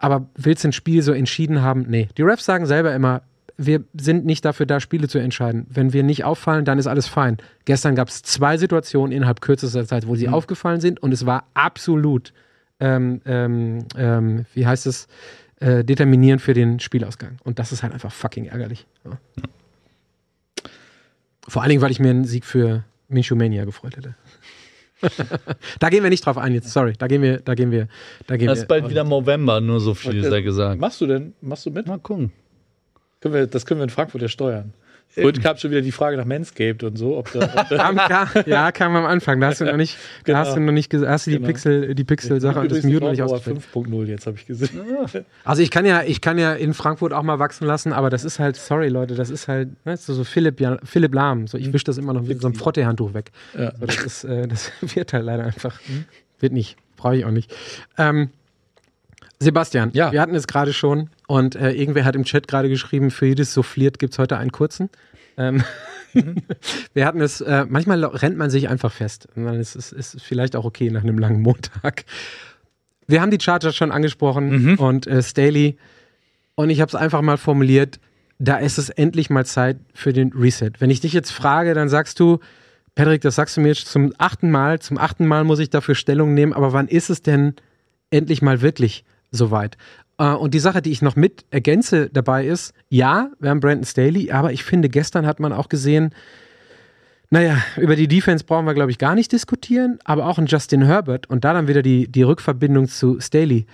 Aber willst du ein Spiel so entschieden haben? Nee. Die Refs sagen selber immer, wir sind nicht dafür da, Spiele zu entscheiden. Wenn wir nicht auffallen, dann ist alles fein. Gestern gab es zwei Situationen innerhalb kürzester Zeit, wo sie Mhm. aufgefallen sind und es war absolut, ähm, ähm, ähm, wie heißt es, äh, determinierend für den Spielausgang. Und das ist halt einfach fucking ärgerlich. Ja. Vor allen Dingen, weil ich mir einen Sieg für Minshew Mania gefreut hätte. Da gehen wir nicht drauf ein jetzt, sorry. Da gehen wir, da gehen wir, da gehen Das wir. ist bald wieder November, nur so viel Okay. sei gesagt. Machst du denn, machst du mit? Mal gucken. Können wir, das können wir in Frankfurt ja steuern. Heute kam schon wieder die Frage nach Manscaped und so. Ob da, ob da [laughs] Kam, kam, ja, kam am Anfang. Da hast du noch nicht, da Genau. hast du noch nicht, hast du die Genau. Pixel, die Pixel-Sache und das Mute noch nicht ausgeführt. 5.0 jetzt habe ich gesehen. [laughs] Also ich kann ja, ich kann ja in Frankfurt auch mal wachsen lassen, aber das ist halt, sorry Leute, das ist halt, ne, so, so Philipp, ja, Philipp Lahm. So, ich wische das immer noch mit so einem Frottehandtuch weg. Ja. So, das, ist, äh, das [laughs] wird halt leider einfach. Wird nicht. Brauche ich auch nicht. Ähm, Sebastian, Ja. wir hatten es gerade schon und äh, irgendwer hat im Chat gerade geschrieben, für jedes Souffliert gibt es heute einen kurzen. Ähm, [laughs] wir hatten es, äh, manchmal rennt man sich einfach fest. Und dann ist es ist vielleicht auch okay nach einem langen Montag. Wir haben die Chargers schon angesprochen und äh, Staley. Und ich habe es einfach mal formuliert, da ist es endlich mal Zeit für den Reset. Wenn ich dich jetzt frage, dann sagst du, Patrick, das sagst du mir jetzt zum achten Mal. Zum achten Mal muss ich dafür Stellung nehmen, aber wann ist es denn endlich mal wirklich soweit? Äh, Und die Sache, die ich noch mit ergänze dabei ist, ja, wir haben Brandon Staley, aber ich finde, gestern hat man auch gesehen, naja, über die Defense brauchen wir, glaube ich, gar nicht diskutieren, aber auch ein Justin Herbert und da dann wieder die, die Rückverbindung zu Staley.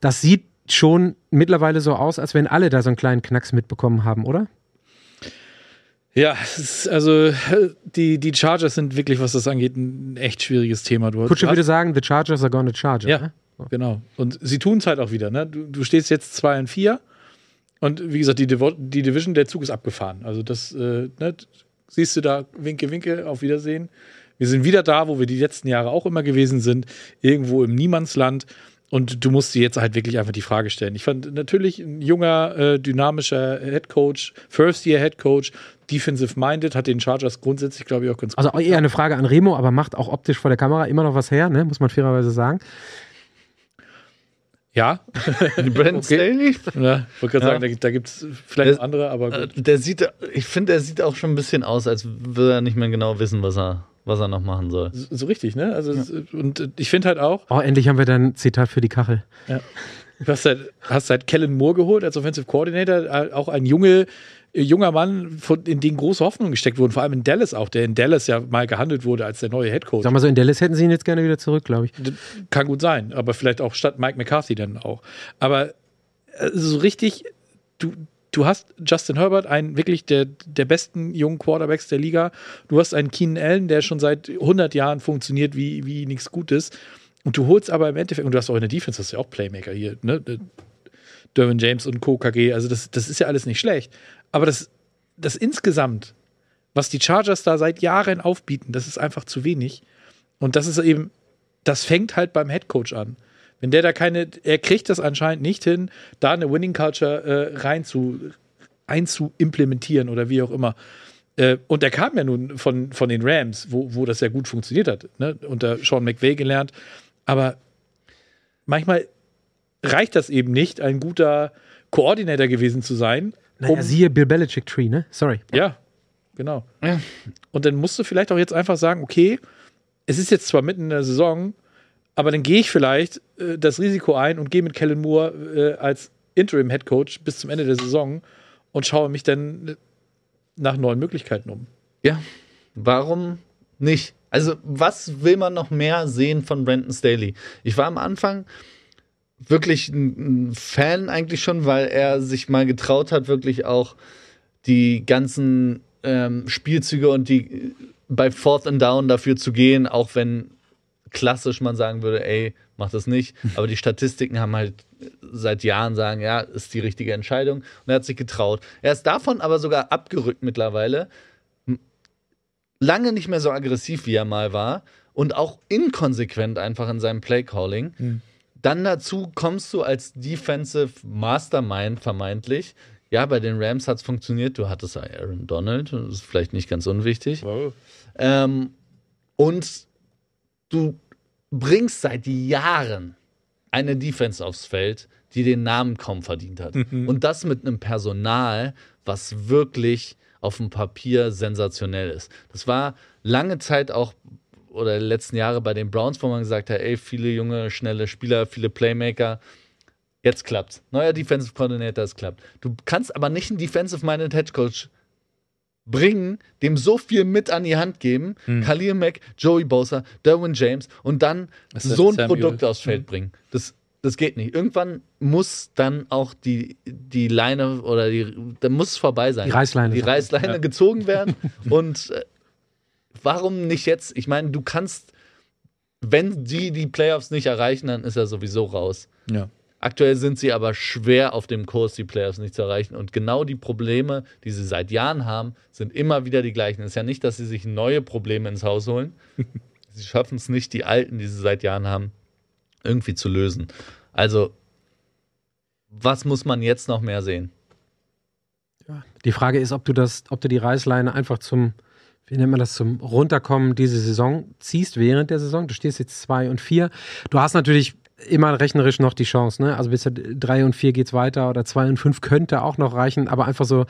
Das sieht schon mittlerweile so aus, als wenn alle da so einen kleinen Knacks mitbekommen haben, oder? Ja, also die, die Chargers sind wirklich, was das angeht, ein echt schwieriges Thema. Du, Kutsche würde sagen, the Chargers are gonna charge. Ja, ne? Genau. Und sie tun es halt auch wieder. Ne? Du, du stehst jetzt 2 und 4 und wie gesagt, die, Divo- die Division, der Zug ist abgefahren. Also das, äh, ne, siehst du da, winke, winke, auf Wiedersehen. Wir sind wieder da, wo wir die letzten Jahre auch immer gewesen sind, irgendwo im Niemandsland. Und du musst dir jetzt halt wirklich einfach die Frage stellen. Ich fand natürlich ein junger, äh, dynamischer Head Coach, First-Year Head Coach, defensive-minded, hat den Chargers grundsätzlich, glaube ich, auch ganz gut. Also eher eine Frage an Remo, aber macht auch optisch vor der Kamera immer noch was her, ne? muss man fairerweise sagen. Ja, [laughs] Brandon Okay. Staley? ja wollte gerade Ja. sagen, da, da gibt es vielleicht noch andere, aber Äh, gut. Der sieht, ich finde, er sieht auch schon ein bisschen aus, als würde er nicht mehr genau wissen, was er, was er noch machen soll. So so richtig, ne? Also, es- und äh, ich finde halt auch, Oh, endlich haben wir dann ein Zitat für die Kachel. du hast halt, hast halt Kellen Moore geholt als Offensive Coordinator, äh, auch ein junge, äh, junger Mann, von, in den große Hoffnungen gesteckt wurden, vor allem in Dallas auch, der in Dallas ja mal gehandelt wurde als der neue Head Coach. Sag mal so, in Dallas hätten sie ihn jetzt gerne wieder zurück, glaube ich. Kann gut sein, aber vielleicht auch statt Mike McCarthy dann auch. Aber so richtig, du, du hast Justin Herbert, einen wirklich der, der besten jungen Quarterbacks der Liga. Du hast einen Keenan Allen, der schon seit 100 Jahren funktioniert wie, wie nichts Gutes. Und du holst aber im Endeffekt, und du hast auch in der Defense, hast ja auch Playmaker hier, ne? Derwin James und Co. KG, also das, das ist ja alles nicht schlecht. Aber das, das insgesamt, was die Chargers da seit Jahren aufbieten, das ist einfach zu wenig. Und das ist eben, das fängt halt beim Headcoach an. Wenn der da keine, er kriegt das anscheinend nicht hin, da eine Winning Culture äh, rein zu, einzuimplementieren oder wie auch immer. Äh, und er kam ja nun von, von den Rams, wo, wo das ja gut funktioniert hat, ne? unter Sean McVay gelernt. Aber manchmal reicht das eben nicht, ein guter Koordinator gewesen zu sein. Naja, um- siehe Bill Belichick Tree, ne? Sorry. ja. genau. Und dann musst du vielleicht auch jetzt einfach sagen, okay, es ist jetzt zwar mitten in der Saison, aber dann gehe ich vielleicht äh, das Risiko ein und gehe mit Kellen Moore äh, als Interim-Head Coach bis zum Ende der Saison und schaue mich dann nach neuen Möglichkeiten um. Ja, warum nicht? Also, was will man noch mehr sehen von Brandon Staley? Ich war am Anfang wirklich ein, Fan eigentlich schon, weil er sich mal getraut hat, wirklich auch die ganzen ähm, Spielzüge und die bei Fourth and Down dafür zu gehen, auch wenn klassisch man sagen würde, ey, mach das nicht. [laughs] Aber die Statistiken haben halt seit Jahren sagen, ja, ist die richtige Entscheidung. Und er hat sich getraut. Er ist davon aber sogar abgerückt mittlerweile. Lange nicht mehr so aggressiv, wie er mal war. Und auch inkonsequent einfach in seinem Playcalling. Dann dazu kommst du als Defensive Mastermind vermeintlich. Ja, bei den Rams hat es funktioniert. Du hattest Aaron Donald, das ist vielleicht nicht ganz unwichtig. Ähm, und du bringst seit Jahren eine Defense aufs Feld, die den Namen kaum verdient hat. Und das mit einem Personal, was wirklich auf dem Papier sensationell ist. Das war lange Zeit auch oder letzten Jahre bei den Browns, wo man gesagt hat, ey, viele junge, schnelle Spieler, viele Playmaker. Jetzt klappt's. Neuer Defensive Coordinator, es klappt. Du kannst aber nicht einen Defensive-Minded Head Coach bringen, dem so viel mit an die Hand geben, Khalil Mack, Joey Bosa, Derwin James und dann so ein Samuel. Produkt aufs Feld bringen. Das, das geht nicht. Irgendwann muss dann auch die, die Leine oder die, da muss es vorbei sein. Die Reißleine. Die Reißleine gezogen werden [laughs] und äh, warum nicht jetzt? Ich meine, du kannst, wenn die die Playoffs nicht erreichen, dann ist er sowieso raus. Ja. Aktuell sind sie aber schwer auf dem Kurs, die Playoffs nicht zu erreichen. Und genau die Probleme, die sie seit Jahren haben, sind immer wieder die gleichen. Es ist ja nicht, dass sie sich neue Probleme ins Haus holen. [laughs] sie schaffen es nicht, die alten, die sie seit Jahren haben, irgendwie zu lösen. Also, was muss man jetzt noch mehr sehen? Die Frage ist, ob du das, ob du die Reißleine einfach zum, wie nennt man das, zum Runterkommen diese Saison ziehst während der Saison. Du stehst jetzt zwei und vier. Du hast natürlich immer rechnerisch noch die Chance, ne? Also bis zu drei und vier geht's weiter oder zwei und fünf könnte auch noch reichen, aber einfach so,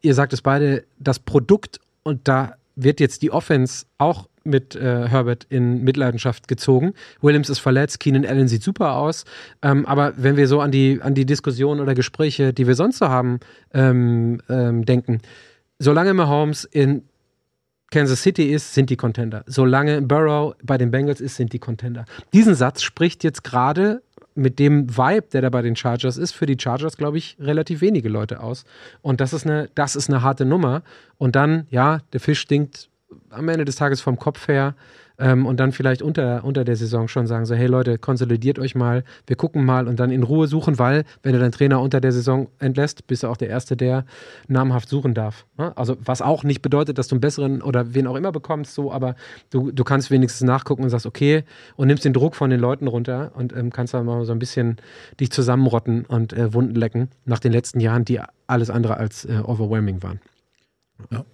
ihr sagt es beide, das Produkt und da wird jetzt die Offense auch mit äh, Herbert in Mitleidenschaft gezogen. Williams ist verletzt, Keenan Allen sieht super aus. Ähm, aber wenn wir so an die, an die Diskussionen oder Gespräche, die wir sonst so haben, ähm, ähm, denken, solange Mahomes in Kansas City ist, sind die Contender. Solange Burrow bei den Bengals ist, sind die Contender. Diesen Satz spricht jetzt gerade mit dem Vibe, der da bei den Chargers ist, für die Chargers, glaube ich, relativ wenige Leute aus. Und das ist eine, das ist eine harte Nummer. Und dann, ja, der Fisch stinkt am Ende des Tages vom Kopf her. Ähm, und dann vielleicht unter, unter der Saison schon sagen so, hey Leute, konsolidiert euch mal, wir gucken mal und dann in Ruhe suchen, weil wenn du deinen Trainer unter der Saison entlässt, bist du auch der Erste, der namhaft suchen darf. Ne? Also was auch nicht bedeutet, dass du einen besseren oder wen auch immer bekommst, so, aber du, du kannst wenigstens nachgucken und sagst, okay, und nimmst den Druck von den Leuten runter und ähm, kannst dann mal so ein bisschen dich zusammenrotten und äh, Wunden lecken nach den letzten Jahren, die alles andere als äh, overwhelming waren. Ja.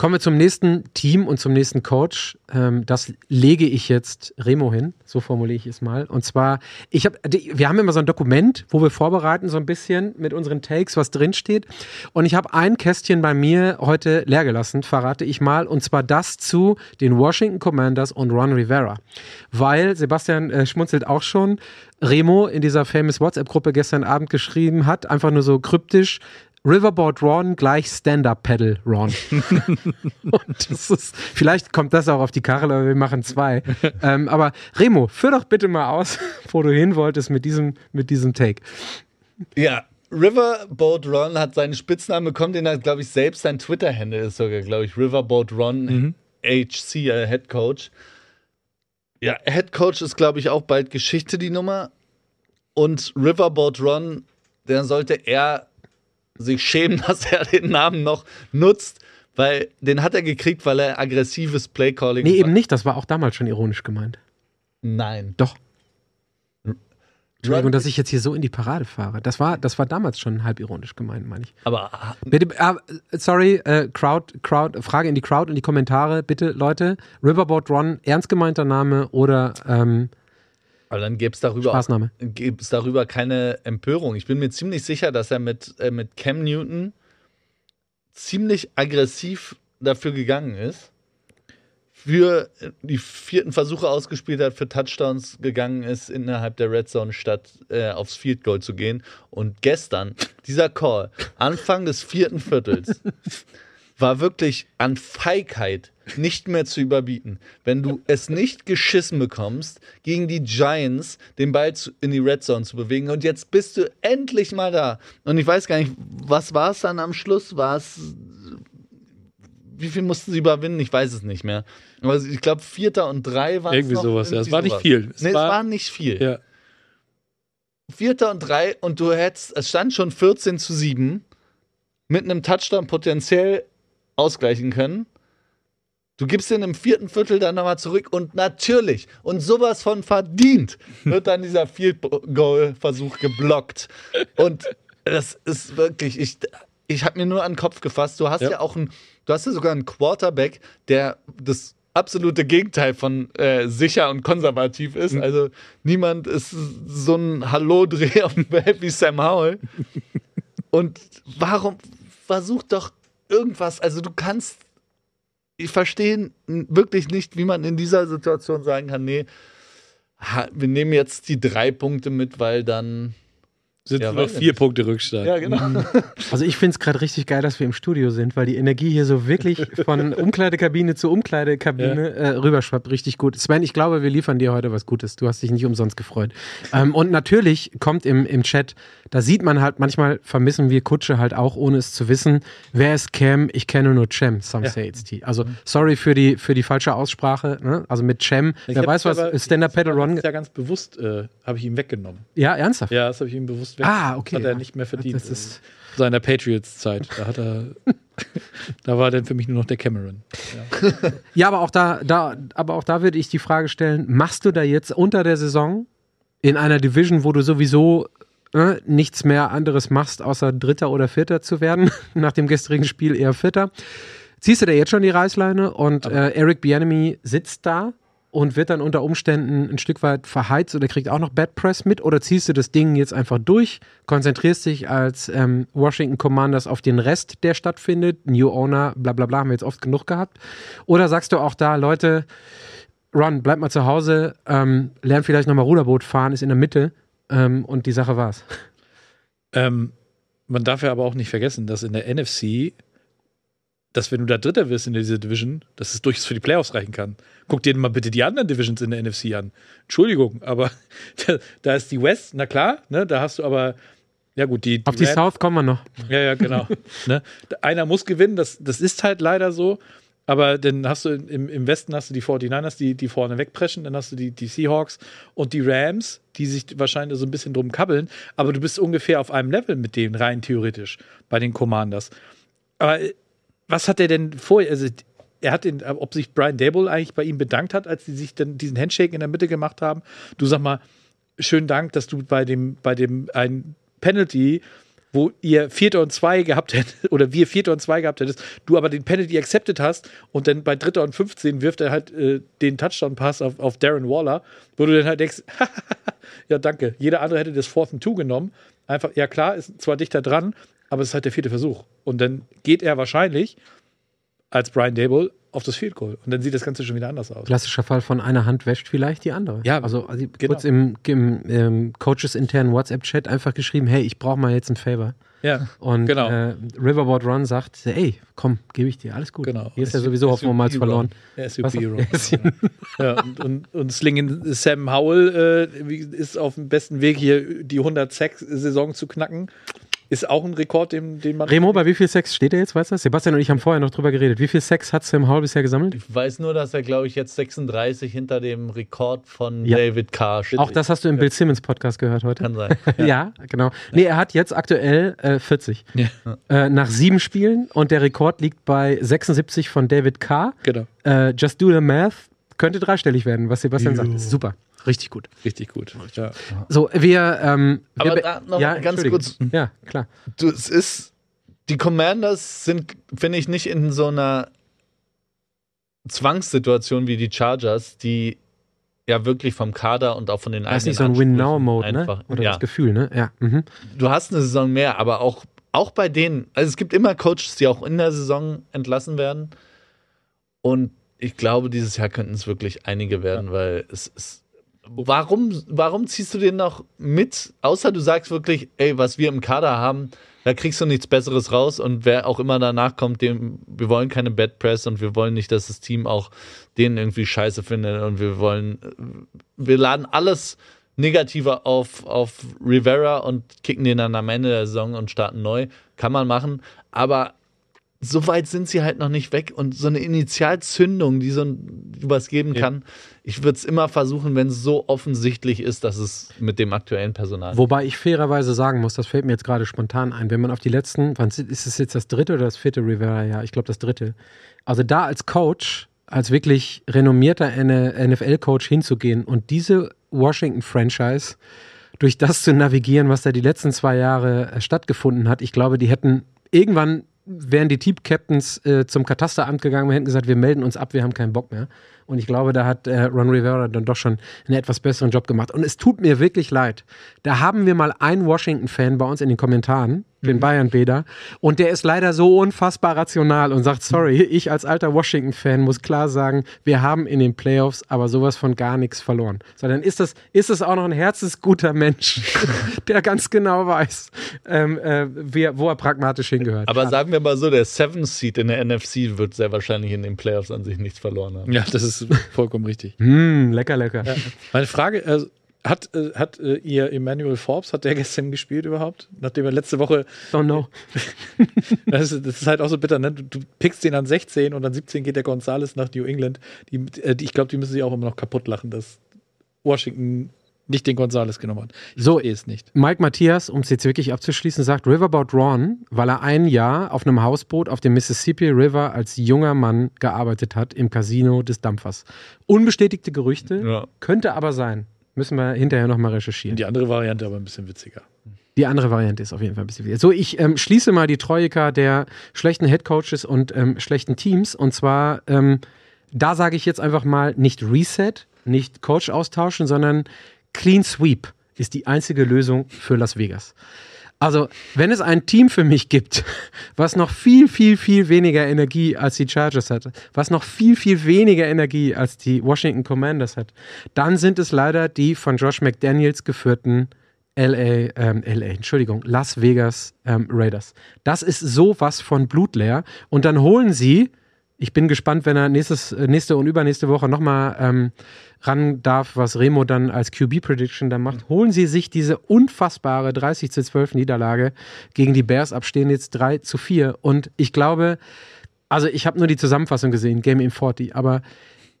Kommen wir zum nächsten Team und zum nächsten Coach. Ähm, das lege ich jetzt Remo hin, so formuliere ich es mal. Und zwar, ich habe, wir haben immer so ein Dokument, wo wir vorbereiten so ein bisschen mit unseren Takes, was drin steht. Und ich habe ein Kästchen bei mir heute leer gelassen, verrate ich mal. Und zwar das zu den Washington Commanders und Ron Rivera, weil Sebastian äh, schmunzelt auch schon. Remo in dieser famous WhatsApp-Gruppe gestern Abend geschrieben hat, einfach nur so kryptisch, Riverboard Ron gleich Stand-Up-Pedal Ron. [laughs] Und das ist, vielleicht kommt das auch auf die Kachel, aber wir machen zwei. [laughs] ähm, aber Remo, führ doch bitte mal aus, [laughs] wo du hin wolltest mit diesem, mit diesem Take. Ja, Riverboat Ron hat seinen Spitznamen bekommen, den hat, glaube ich, selbst sein Twitter-Handle ist sogar, glaube ich, Riverboat Ron HC, äh, Head Coach. Ja, Head Coach ist, glaube ich, auch bald Geschichte, die Nummer. Und Riverboat Ron, der sollte er sich schämen, [laughs] dass er den Namen noch nutzt, weil den hat er gekriegt, weil er aggressives Playcalling Nee, eben nicht, das war auch damals schon ironisch gemeint. Nein. Doch. Entschuldigung, dass ich jetzt hier so in die Parade fahre. Das war, das war damals schon halb ironisch gemeint, meine ich. Aber Bitte, ah, sorry, äh, Crowd, Crowd, Frage in die Crowd, in die Kommentare, bitte, Leute. Riverboat Ron, ernst gemeinter Name oder ähm, Aber dann gäbe es darüber, Spaßname. gäb's darüber keine Empörung. Ich bin mir ziemlich sicher, dass er mit, äh, mit Cam Newton ziemlich aggressiv dafür gegangen ist, für die vierten Versuche ausgespielt hat, für Touchdowns gegangen ist, innerhalb der Red Zone statt äh, aufs Field Goal zu gehen. Und gestern, dieser Call, Anfang des vierten Viertels, [laughs] war wirklich an Feigheit nicht mehr zu überbieten. Wenn du es nicht geschissen bekommst, gegen die Giants den Ball in die Red Zone zu bewegen und jetzt bist du endlich mal da. Und ich weiß gar nicht, was war es dann am Schluss? War es wie viel mussten sie überwinden? Ich weiß es nicht mehr. Aber ich glaube, Vierter und Drei waren Irgendwie noch, sowas, ja. Es war nicht sowas. viel. Es nee, war- es war nicht viel. Ja. Vierter und drei und du hättest, es stand schon 14 zu 7, mit einem Touchdown potenziell ausgleichen können. Du gibst den im vierten Viertel dann nochmal zurück und natürlich und sowas von verdient wird dann dieser Field Goal Versuch geblockt. Und das ist wirklich, ich, ich habe mir nur an den Kopf gefasst. Du hast ja, Ja. auch ein, du hast ja sogar einen Quarterback, der das absolute Gegenteil von äh, sicher und konservativ ist. Also niemand ist so ein Hallo-Dreh auf dem Welt wie Sam Howell. Und warum versuch doch irgendwas? Also du kannst, ich verstehe wirklich nicht, wie man in dieser Situation sagen kann, nee, wir nehmen jetzt die drei Punkte mit, weil dann Sind Ja, noch weiß vier. Punkte Rückstand. ja genau. [laughs] Also ich finde es gerade richtig geil, dass wir im Studio sind, weil die Energie hier so wirklich von [laughs] Umkleidekabine zu Umkleidekabine äh, rüberschwappt. Richtig gut. Sven, ich glaube, wir liefern dir heute was Gutes. Du hast dich nicht umsonst gefreut. Ähm, und natürlich kommt im, im Chat, da sieht man halt, manchmal vermissen wir Kutsche halt auch, ohne es zu wissen. Wer ist Cam? Ich kenne nur Cem, some Ja. say it's T. Also sorry für die, für die falsche Aussprache. Ne? Also mit Cem, Ich wer weiß was, Stand-Up Das Run. ist ja ganz bewusst, äh, habe ich ihm weggenommen. Ja, ernsthaft? Ja, das habe ich ihm bewusst weggenommen. Ah, okay. Hat er Ja. nicht mehr verdient. Das ist- in seiner Patriots-Zeit. Da hat er. [laughs] da war dann für mich nur noch der Cameron. Ja, aber auch da, da, aber auch da würde ich die Frage stellen: Machst du da jetzt unter der Saison in einer Division, wo du sowieso äh, nichts mehr anderes machst, außer Dritter oder Vierter zu werden, [laughs] nach dem gestrigen Spiel eher Vierter, ziehst du da jetzt schon die Reißleine und äh, Eric Bieniemy sitzt da und wird dann unter Umständen ein Stück weit verheizt oder kriegt auch noch Bad Press mit oder ziehst du das Ding jetzt einfach durch, konzentrierst dich als ähm, Washington Commanders auf den Rest, der stattfindet, New Owner, bla bla bla, haben wir jetzt oft genug gehabt. Oder sagst du auch da, Leute, Ron, bleib mal zu Hause, ähm, lern vielleicht nochmal Ruderboot fahren, ist in der Mitte ähm, und die Sache war's. Ähm, man darf ja aber auch nicht vergessen, dass in der NFC, dass wenn du da Dritter wirst in dieser Division, dass es durchaus für die Playoffs reichen kann. Guck dir mal bitte die anderen Divisions in der NFC an. Entschuldigung, aber [laughs] da, da ist die West, na klar, ne, da hast du aber, ja gut, die, Auf die Rams- South kommen wir noch. Ja, ja, genau. [laughs] ne? Einer muss gewinnen, das, das ist halt leider so. Aber dann hast du im, im Westen hast du die 49ers, die, die vorne wegpreschen, dann hast du die, die Seahawks und die Rams, die sich wahrscheinlich so ein bisschen drum kabbeln, aber du bist ungefähr auf einem Level mit denen, rein theoretisch, bei den Commanders. Aber äh, was hat er denn vorher? Also, er hat den, ob sich Brian Dable eigentlich bei ihm bedankt hat, als die sich dann diesen Handshake in der Mitte gemacht haben. Du sag mal, schönen Dank, dass du bei dem, bei dem ein Penalty, wo ihr Vierter und Zwei gehabt hättet, [laughs] oder wir Vierter und Zwei gehabt hättest, du aber den Penalty accepted hast und dann bei Dritter und 15 wirft er halt äh, den Touchdown-Pass auf, auf Darren Waller, wo du dann halt denkst, [laughs] ja, danke. Jeder andere hätte das Fourth and Two genommen. Einfach, ja klar, ist zwar dichter dran, aber es ist halt der vierte Versuch. Und dann geht er wahrscheinlich als Brian Dable auf das Field Goal. Und dann sieht das Ganze schon wieder anders aus. Klassischer Fall von einer Hand wäscht vielleicht die andere. Ja, also, also genau. kurz im, im ähm, Coaches internen WhatsApp-Chat einfach geschrieben, hey, ich brauche mal jetzt einen Favor. Ja, Und Genau. äh, Riverboard Run sagt, ey, komm, gebe ich dir, alles gut. Genau. Hier ist ja sowieso wir mal verloren. SUP Was- Ron. ja, und, und, und Slingen Sam Howell äh, ist auf dem besten Weg, hier die 106-Saison zu knacken. Ist auch ein Rekord, den, den man. Remo, bei wie viel Sex steht er jetzt, weißt du? das? Sebastian und ich haben vorher noch drüber geredet. Wie viel Sex hat Sam Howell bisher gesammelt? Ich weiß nur, dass er, glaube ich, jetzt 36 hinter dem Rekord von Ja. David Carr steht. Auch das hast du im Bill Simmons Podcast gehört heute. kann sein. [laughs] Ja, genau. Nee, er hat jetzt aktuell äh, 40. Ja. Äh, nach sieben Spielen und der Rekord liegt bei 76 von David Carr. Genau, Äh, Just Do the Math könnte dreistellig werden, was Sebastian sagt. Das ist super. Richtig gut. richtig gut. Ja. So, wir. Ähm, Aber wir, da noch ja, ganz kurz. Ja, klar. Du, es ist, die Commanders sind, finde ich, nicht in so einer Zwangssituation wie die Chargers, die ja wirklich vom Kader und auch von den Da ist eigenen nicht so ein Win-Now-Mode, ne? einfach- Oder ja. das Gefühl, ne? Ja. Mhm. Du hast eine Saison mehr, aber auch auch bei denen, also es gibt immer Coaches, die auch in der Saison entlassen werden. Und ich glaube, dieses Jahr könnten es wirklich einige werden, weil es ist. Warum, warum ziehst du den noch mit? Außer du sagst wirklich, ey, was wir im Kader haben, da kriegst du nichts Besseres raus und wer auch immer danach kommt, dem, wir wollen keine Bad Press und wir wollen nicht, dass das Team auch den irgendwie scheiße findet und wir wollen, wir laden alles Negative auf, auf Rivera und kicken den dann am Ende der Saison und starten neu. Kann man machen, aber so weit sind sie halt noch nicht weg und so eine Initialzündung, die so ein, was geben Ja. kann, ich würde es immer versuchen, wenn es so offensichtlich ist, dass es mit dem aktuellen Personal Wobei ich fairerweise sagen muss, das fällt mir jetzt gerade spontan ein, wenn man auf die letzten, wann ist es jetzt das dritte oder das vierte Rivera? Ja, ich glaube das dritte. Also da als Coach, als wirklich renommierter NFL-Coach hinzugehen und diese Washington-Franchise durch das zu navigieren, was da die letzten zwei Jahre äh, stattgefunden hat, ich glaube, die hätten irgendwann wären die Team-Captains äh, zum Katasteramt gegangen und hätten gesagt, wir melden uns ab, wir haben keinen Bock mehr. Und ich glaube, da hat äh, Ron Rivera dann doch schon einen etwas besseren Job gemacht. Und es tut mir wirklich leid. Da haben wir mal einen Washington-Fan bei uns in den Kommentaren, den Bayern-Bäder, und der ist leider so unfassbar rational und sagt, sorry, ich als alter Washington-Fan muss klar sagen, wir haben in den Playoffs aber sowas von gar nichts verloren. Sondern ist das, ist das auch noch ein herzensguter Mensch, [laughs] der ganz genau weiß, ähm, äh, wer, wo er pragmatisch hingehört. Aber sagen wir mal so, der Seventh Seed in der NFC wird sehr wahrscheinlich in den Playoffs an sich nichts verloren haben. Ja, das ist vollkommen richtig. Hm, lecker, lecker. Meine Frage, äh, hat, äh, hat äh, ihr Emmanuel Forbes, hat der [laughs] gestern gespielt überhaupt? Nachdem er letzte Woche, Don't know. [laughs] das ist, das ist halt auch so bitter, ne? Du, du pickst den an 16 und an 17 geht der Gonzales nach New England. Die, äh, die, ich glaube, die müssen sich auch immer noch kaputt lachen, dass Washington nicht den Gonzales genommen hat. So. verstehe es nicht. Mike Matthias, um es jetzt wirklich abzuschließen, sagt Riverboat Ron, weil er ein Jahr auf einem Hausboot auf dem Mississippi River als junger Mann gearbeitet hat im Casino des Dampfers. Unbestätigte Gerüchte, Ja. könnte aber sein. Müssen wir hinterher nochmal recherchieren. Die andere Variante aber ein bisschen witziger. Die andere Variante ist auf jeden Fall ein bisschen wieder. So, ich ähm, schließe mal die Troika der schlechten Headcoaches und ähm, schlechten Teams. Und zwar, ähm, da sage ich jetzt einfach mal nicht Reset, nicht Coach austauschen, sondern Clean Sweep ist die einzige Lösung für Las Vegas. Also, wenn es ein Team für mich gibt, was noch viel, viel, viel weniger Energie als die Chargers hat, was noch viel, viel weniger Energie als die Washington Commanders hat, dann sind es leider die von Josh McDaniels geführten LA, ähm, LA, Entschuldigung, Las Vegas ähm, Raiders. Das ist sowas von blutleer. Und dann holen sie, ich bin gespannt, wenn er nächstes, äh, nächste und übernächste Woche nochmal ähm, ran darf, was Remo dann als QB-Prediction dann macht, holen sie sich diese unfassbare 30 zu 12 Niederlage gegen die Bears ab, stehen jetzt 3 zu 4. Und ich glaube, also ich habe nur die Zusammenfassung gesehen, Game in 40, aber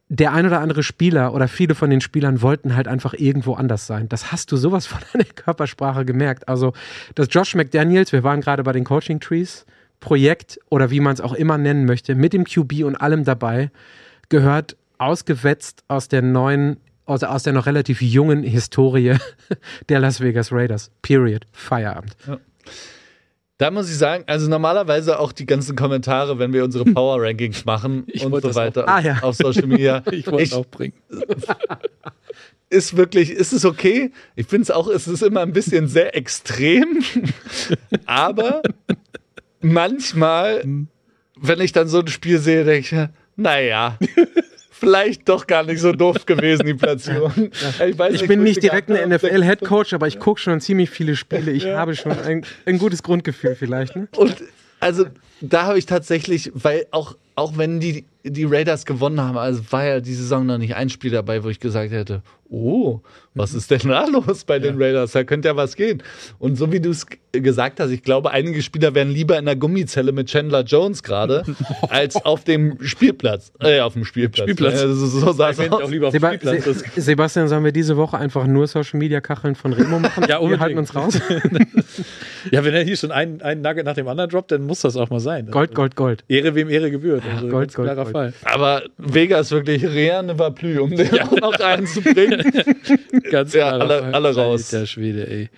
der ein oder andere Spieler oder viele von den Spielern wollten halt einfach irgendwo anders sein. Das hast du sowas von der Körpersprache gemerkt. Also das Josh McDaniels, wir waren gerade bei den Coaching Trees, Projekt oder wie man es auch immer nennen möchte, mit dem QB und allem dabei, gehört ausgewetzt aus der neuen, aus, aus der noch relativ jungen Historie [laughs] der Las Vegas Raiders. Period. Feierabend. Da muss ich sagen, also normalerweise auch die ganzen Kommentare, wenn wir unsere Power Rankings machen [laughs] Ich und so das auch- weiter Ah, ja. auf Social Media, [laughs] Ich wollte es auch bringen. ist wirklich, ist es okay? Ich finde es auch, es ist immer ein bisschen sehr extrem, aber manchmal, wenn ich dann so ein Spiel sehe, denke ich, naja, [laughs] vielleicht doch gar nicht so doof gewesen, die Platzierung. Ich, weiß Ich bin wo nicht direkt ein. NFL-Headcoach, aber ich gucke schon ziemlich viele Spiele. Ich habe schon ein, ein gutes Grundgefühl vielleicht. Ne? Und also da habe ich tatsächlich, weil auch, auch wenn die, die Raiders gewonnen haben, also war ja die Saison noch nicht ein Spiel dabei, wo ich gesagt hätte, oh, was ist denn da los bei den Raiders? Da könnte ja was gehen. Und so wie du es gesagt hast, ich glaube, einige Spieler wären lieber in der Gummizelle mit Chandler Jones gerade, [laughs] als auf dem Spielplatz. Äh, auf dem Spielplatz. Spielplatz. Ja, so so sah es Ich auch lieber auf dem Seba Spielplatz. Se Sebastian, sollen wir diese Woche einfach nur Social-Media-Kacheln von Remo machen? [laughs] Ja, wir unbedingt. halten uns raus. [laughs] Ja, wenn er hier schon einen, einen Nugget nach dem anderen droppt, dann muss das auch mal sein. Gold, Gold, Gold. Ehre wem Ehre gebührt. Also Gold, Gold, Gold. Fall. Aber Vegas wirklich rien ne va plus, um den auch [laughs] noch reinzubringen. [laughs] Ganz Ja, alle- Fall. alle raus. Alter Schwede, ey.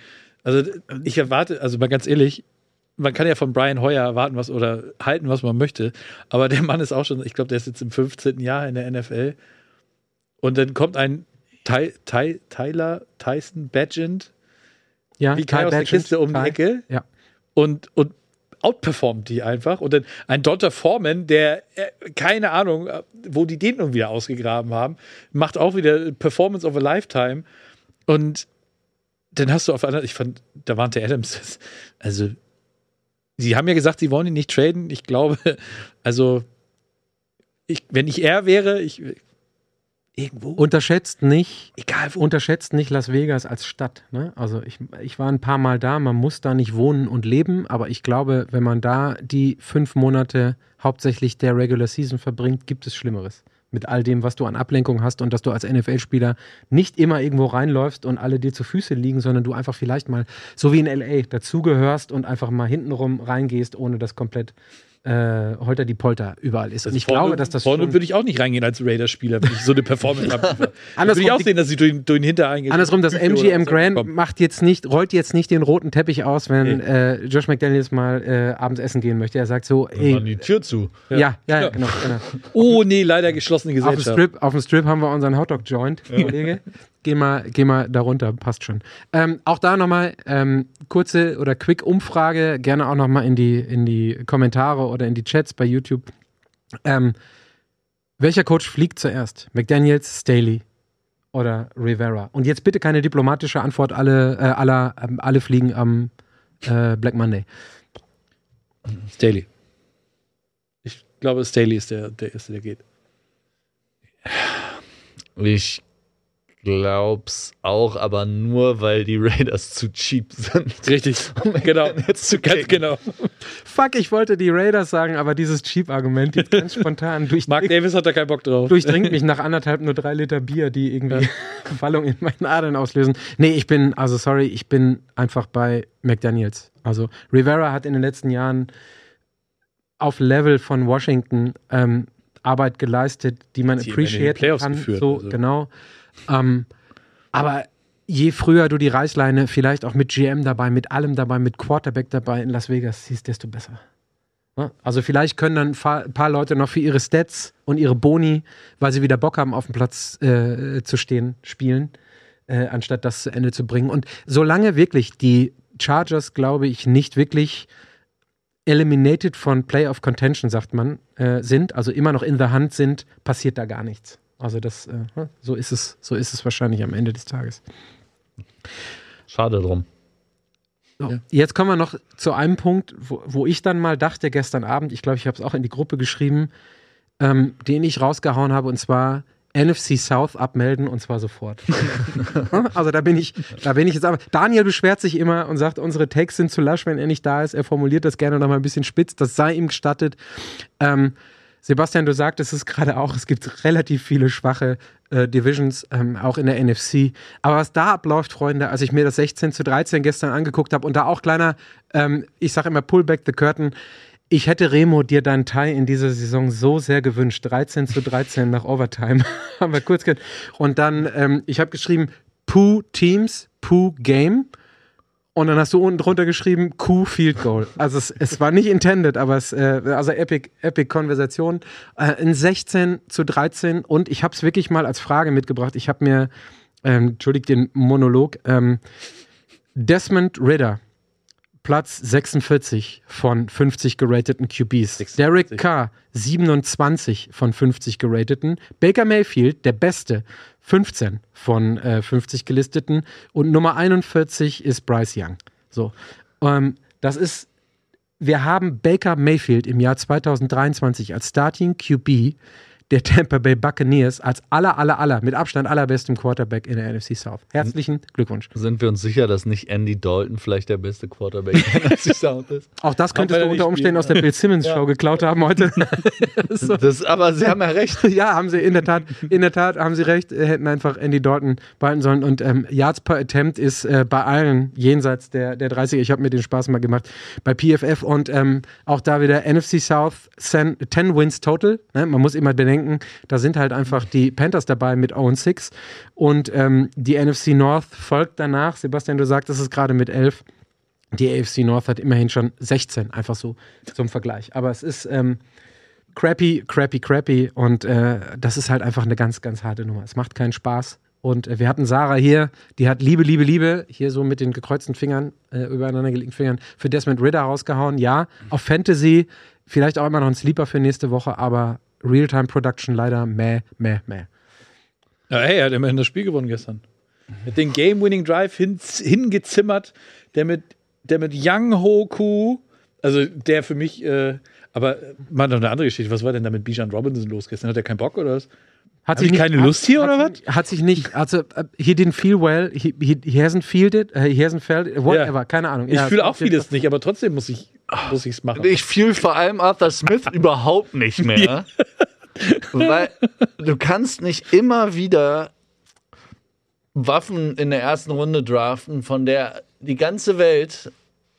Also ich erwarte, also mal ganz ehrlich, man kann ja von Brian Hoyer erwarten, was oder halten, was man möchte, aber der Mann ist auch schon, ich glaube, der ist jetzt im 15. Jahr in der NFL. Und dann kommt ein Ty, Ty, Tyler Tyson Badgent, Ja, wie Kai aus der Badgett. Kiste um die. Ecke Ja. und, und outperformt die einfach. Und dann ein Donta Foreman, der, äh, keine Ahnung, äh, wo die den nun wieder ausgegraben haben, macht auch wieder Performance of a Lifetime. Und dann hast du auf einer, ich fand, da waren der Adams, [laughs] also, sie haben ja gesagt, sie wollen ihn nicht traden. Ich glaube, [laughs] also, ich, wenn ich er wäre, ich, irgendwo. Unterschätzt nicht, egal wo. unterschätzt nicht Las Vegas als Stadt. Ne? Also ich, ich war ein paar Mal da, man muss da nicht wohnen und leben, aber ich glaube, wenn man da die fünf Monate hauptsächlich der Regular Season verbringt, gibt es Schlimmeres. Mit all dem, was du an Ablenkung hast und dass du als NFL-Spieler nicht immer irgendwo reinläufst und alle dir zu Füße liegen, sondern du einfach vielleicht mal, so wie in LA, dazugehörst und einfach mal hintenrum reingehst, ohne das komplett äh, Holter die Polter überall ist. Und ich vorne, glaube, dass das vorne würde ich auch nicht reingehen als Raiders-Spieler, wenn ich so eine Performance [laughs] habe. würde ich auch sehen, dass sie durch, durch den Hintereingang. Andersrum, das MGM Grand macht jetzt nicht, rollt jetzt nicht den roten Teppich aus, wenn Nee. äh, Josh McDaniels mal äh, abends essen gehen möchte. Er sagt so, ey, die Tür zu. ja, ja, ja, Ja. genau, genau. Oh nee, leider geschlossene Auf dem, Gesellschaft. Strip, auf dem Strip haben wir unseren Hotdog-Joint, Kollege. Geh mal, geh mal darunter, passt schon. Ähm, auch da nochmal ähm, kurze oder Quick-Umfrage, gerne auch nochmal in die, in die Kommentare oder in die Chats bei YouTube. Ähm, welcher Coach fliegt zuerst? McDaniels, Staley oder Rivera? Und jetzt bitte keine diplomatische Antwort, alle, äh, aller, ähm, alle fliegen am äh, Black Monday. Staley. Ich glaube, Staley ist der, der Erste, der geht. Ich glaub's auch, aber nur, weil die Raiders zu cheap sind. Richtig, [laughs] genau. Jetzt zu Ganz genau. Fuck, ich wollte die Raiders sagen, aber dieses Cheap-Argument jetzt ganz spontan durch Mark Davis hat da keinen Bock drauf. durchdringt mich nach anderthalb nur drei Liter Bier, die irgendwie [laughs] Wallung in meinen Adern auslösen. Nee, ich bin, also sorry, ich bin einfach bei McDaniels. Also Rivera hat in den letzten Jahren auf Level von Washington ähm, Arbeit geleistet, die man Sie haben in den appreciate Playoffs kann. geführt, so, also. genau. Ähm, aber je früher du die Reißleine vielleicht auch mit GM dabei, mit allem dabei, mit Quarterback dabei in Las Vegas siehst, desto besser. Ja, Also vielleicht können dann ein paar, paar Leute noch für ihre Stats und ihre Boni, weil sie wieder Bock haben, auf dem Platz äh, zu stehen, spielen, äh, anstatt das zu Ende zu bringen. Und solange wirklich die Chargers, glaube ich, nicht wirklich eliminated von Playoff Contention, sagt man, äh, sind, also immer noch in the Hand sind, passiert da gar nichts. Also das, äh, so ist es, so ist es wahrscheinlich am Ende des Tages. Schade drum. So, Ja. Jetzt kommen wir noch zu einem Punkt, wo, wo ich dann mal dachte gestern Abend, ich glaube, ich habe es auch in die Gruppe geschrieben, ähm, den ich rausgehauen habe, und zwar NFC South abmelden und zwar sofort. [laughs] [laughs] also da bin ich, da bin ich jetzt aber. Daniel beschwert sich immer und sagt, unsere Takes sind zu lasch, wenn er nicht da ist. Er formuliert das gerne noch mal ein bisschen spitz. Das sei ihm gestattet. Ähm, Sebastian, du sagtest es gerade auch, es gibt relativ viele schwache äh, Divisions, ähm, auch in der NFC. Aber was da abläuft, Freunde, als ich mir das 16 zu 13 gestern angeguckt habe und da auch kleiner, ähm, ich sage immer, pull back the curtain. Ich hätte Remo dir deinen Tie in dieser Saison so sehr gewünscht. 13 zu 13 nach Overtime. [laughs] Haben wir kurz gehört. Und dann, ähm, ich habe geschrieben, Pooh Teams, Pooh Game. Und dann hast du unten drunter geschrieben, Q Field Goal. Also es, es war nicht intended, aber es, äh, also Epic, Epic Konversation. Äh, in 16 zu 13 und ich habe es wirklich mal als Frage mitgebracht. Ich habe mir, ähm, entschuldigt den Monolog, ähm, Desmond Ritter, Platz 46 von 50 gerateten QBs. 46. Derek Carr, 27 von 50 gerateten. Baker Mayfield, der Beste, 15 von äh, 50 gelisteten. Und Nummer 41 ist Bryce Young. So, ähm, das ist, wir haben Baker Mayfield im Jahr 2023 als Starting QB der Tampa Bay Buccaneers als aller, aller, aller, mit Abstand allerbestem Quarterback in der NFC South. Herzlichen Glückwunsch. Sind wir uns sicher, dass nicht Andy Dalton vielleicht der beste Quarterback in der Sound ist? [laughs] Auch das könntest du unter Umständen spielen. aus der Bill Simmons Show geklaut haben heute. [laughs] so. Das, aber Sie haben ja recht. [laughs] Ja, haben sie in der Tat, in der Tat haben sie recht, äh, hätten einfach Andy Dalton behalten sollen. Und ähm, Yards per Attempt ist äh, bei allen jenseits der, der 30er. Ich habe mir den Spaß mal gemacht bei PFF und ähm, auch da wieder NFC South 10, 10 Wins total. Ne? Man muss immer bedenken, da sind halt einfach die Panthers dabei mit 0 6 und ähm, die NFC North folgt danach. Sebastian, du sagtest es gerade mit 11. Die AFC North hat immerhin schon 16, einfach so zum Vergleich. Aber es ist ähm, crappy, crappy, crappy und äh, das ist halt einfach eine ganz, ganz harte Nummer. Es macht keinen Spaß Und äh, wir hatten Sarah hier, die hat Liebe, Liebe, Liebe, hier so mit den gekreuzten Fingern, äh, übereinander gelegten Fingern, für Desmond Ritter rausgehauen. Ja, auf Fantasy, vielleicht auch immer noch ein Sleeper für nächste Woche, aber Realtime Production leider meh, meh, meh. Ja, hey, er hat immerhin das Spiel gewonnen gestern. Mit den Game-Winning Drive hin, hingezimmert, der mit, der mit Young Hoku, also der für mich, äh, aber mal noch eine andere Geschichte. Was war denn da mit Bijan Robinson los gestern? Hat er keinen Bock oder was? Hat Hab ich keine Lust hier, hat, oder sich- Hat sich nicht, also uh, he didn't feel well, he, he, he hasn't felt it, uh, he hasn't felt it, whatever, Ja. keine Ahnung. Ich Ja, fühle auch vieles nicht, aber trotzdem muss ich muss es machen. Ich fühle vor allem Arthur Smith [laughs] überhaupt nicht mehr. Weil du kannst nicht immer wieder Waffen in der ersten Runde draften, von der die ganze Welt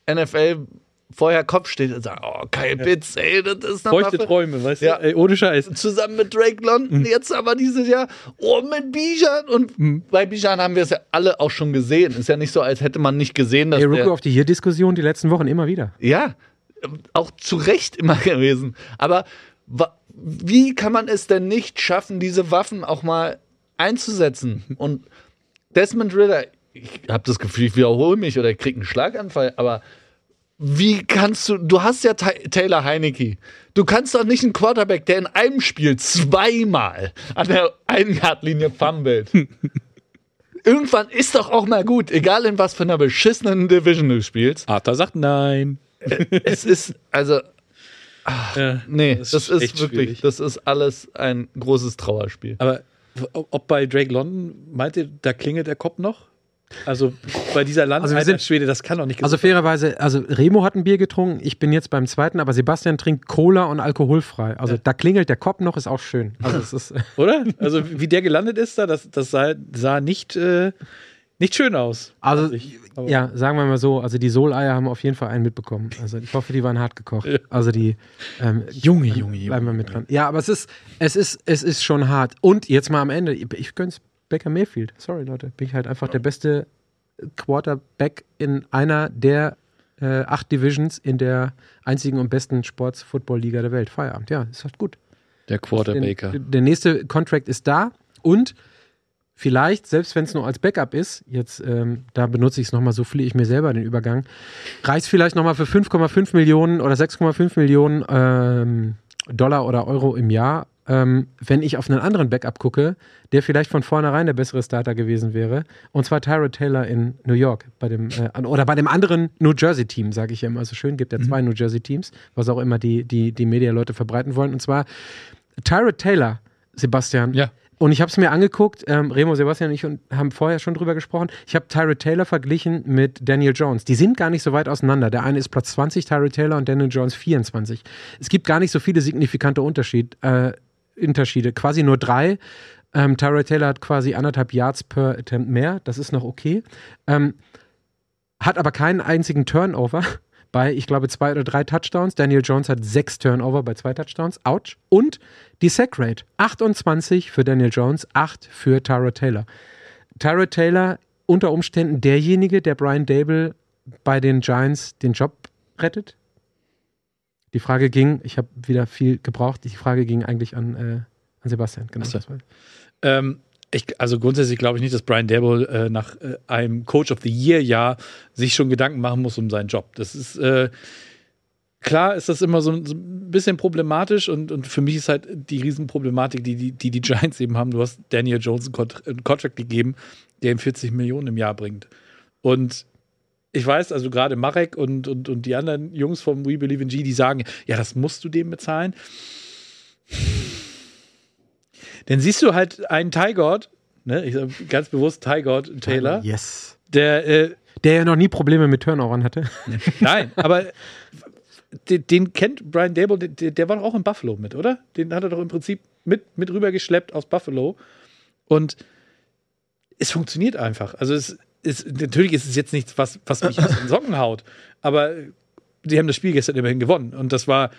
NFL vorher Kopf steht und sagt, oh, Kyle Pitts, ey, das ist eine Feuchte Waffe. Träume, weißt Ja. du? Ey, ohne Scheiß. Zusammen mit Drake London, jetzt aber dieses Jahr, oh, mit Bijan. Und bei Bijan haben wir es ja alle auch schon gesehen. Ist ja nicht so, als hätte man nicht gesehen, dass Ey, der, Rookie of the Year Diskussion die letzten Wochen immer wieder. ja, auch zu Recht immer [laughs] gewesen. Aber wie kann man es denn nicht schaffen, diese Waffen auch mal einzusetzen? Und Desmond Ritter, ich habe das Gefühl, ich wiederhole mich oder ich kriege einen Schlaganfall, aber wie kannst du, du hast ja Ta Taylor Heinecke. Du kannst doch nicht einen Quarterback, der in einem Spiel zweimal an der Ein-Yard-Linie fummelt. [laughs] Irgendwann ist doch auch mal gut, egal in was für einer beschissenen Division du spielst. Arthur sagt nein. Es ist, also, Ja. nee, Das das, ist wirklich, schwierig. das ist alles ein großes Trauerspiel. Aber ob bei Drake London, meint ihr, da klingelt der Kopf noch? Also bei dieser Land Also wir sind- Schwede, das kann doch nicht Also fairerweise, also Remo hat ein Bier getrunken, ich bin jetzt beim zweiten, aber Sebastian trinkt Cola und alkoholfrei. Also da klingelt der Kopf noch, ist auch schön. Also es ist, [laughs] Oder? Also wie der gelandet ist da, das, das sah, sah nicht, äh, nicht schön aus. also ich. Ja, sagen wir mal so, also die Soleier haben auf jeden Fall einen mitbekommen. Also ich hoffe, die waren hart gekocht. Also die ähm, Junge, Junge, Junge. bleiben wir mit dran. Ja, aber es ist, es ist, es ist schon hart. Und jetzt mal am Ende, ich gönn's Baker Mayfield. Sorry, Leute. Bin ich halt einfach der beste Quarterback in einer der äh, acht Divisions in der einzigen und besten Sports-Football-Liga der Welt. Feierabend. Ja, ist halt gut. Der Quarterbaker. Der, der nächste Contract ist da und vielleicht, selbst wenn es nur als Backup ist, jetzt, ähm, da benutze ich es nochmal, so fliege ich mir selber den Übergang, reicht vielleicht nochmal für 5,5 Millionen oder 6,5 Millionen ähm, Dollar oder Euro im Jahr, ähm, wenn ich auf einen anderen Backup gucke, der vielleicht von vornherein der bessere Starter gewesen wäre, und zwar Tyrod Taylor in New York, bei dem, äh, oder bei dem anderen New Jersey-Team, sage ich ja immer so schön, gibt ja zwei New Jersey-Teams, was auch immer die, die, die Media-Leute verbreiten wollen, und zwar Tyrod Taylor, Sebastian. Ja. Und ich habe es mir angeguckt, ähm, Remo, Sebastian und ich und haben vorher schon drüber gesprochen. Ich habe Tyrod Taylor verglichen mit Daniel Jones. Die sind gar nicht so weit auseinander. Der eine ist Platz 20, Tyrod Taylor, und Daniel Jones 24. Es gibt gar nicht so viele signifikante Unterschied, äh, Unterschiede. Quasi nur drei. Ähm, Tyrod Taylor hat quasi anderthalb Yards per Attempt mehr. Das ist noch okay. Ähm, hat aber keinen einzigen Turnover [laughs] bei, ich glaube, zwei oder drei Touchdowns. Daniel Jones hat sechs Turnover bei zwei Touchdowns. Ouch. Und die Sack Rate. 28 für Daniel Jones, 8 für Tyrod Taylor. Tyrod Taylor unter Umständen derjenige, der Brian Dable bei den Giants den Job rettet? Die Frage ging, ich habe wieder viel gebraucht, die Frage ging eigentlich an, äh, an Sebastian. Genau. So. Ähm, ich, also grundsätzlich glaube ich nicht, dass Brian Dable äh, nach äh, einem Coach of the Year Jahr sich schon Gedanken machen muss um seinen Job. Das ist äh, klar, ist das immer so, ein- bisschen problematisch und, und für mich ist halt die Riesenproblematik, die die, die die Giants eben haben. Du hast Daniel Jones einen Contract gegeben, der ihm 40 Millionen im Jahr bringt. Und ich weiß, also gerade Marek und, und, und die anderen Jungs vom We Believe in G, die sagen, ja, das musst du dem bezahlen. Dann siehst du halt einen Tygord, ne, ich sag ganz bewusst Tygord Taylor, Yes. der, äh, Der ja noch nie Probleme mit Turnovern hatte. [laughs] nein, aber den, den kennt Brian Dable, der, der war doch auch in Buffalo mit, oder? Den hat er doch im Prinzip mit, mit rübergeschleppt aus Buffalo. Und es funktioniert einfach. Also es ist, natürlich ist es jetzt nichts, was, was mich aus den Socken haut, aber die haben das Spiel gestern immerhin gewonnen. Und das war,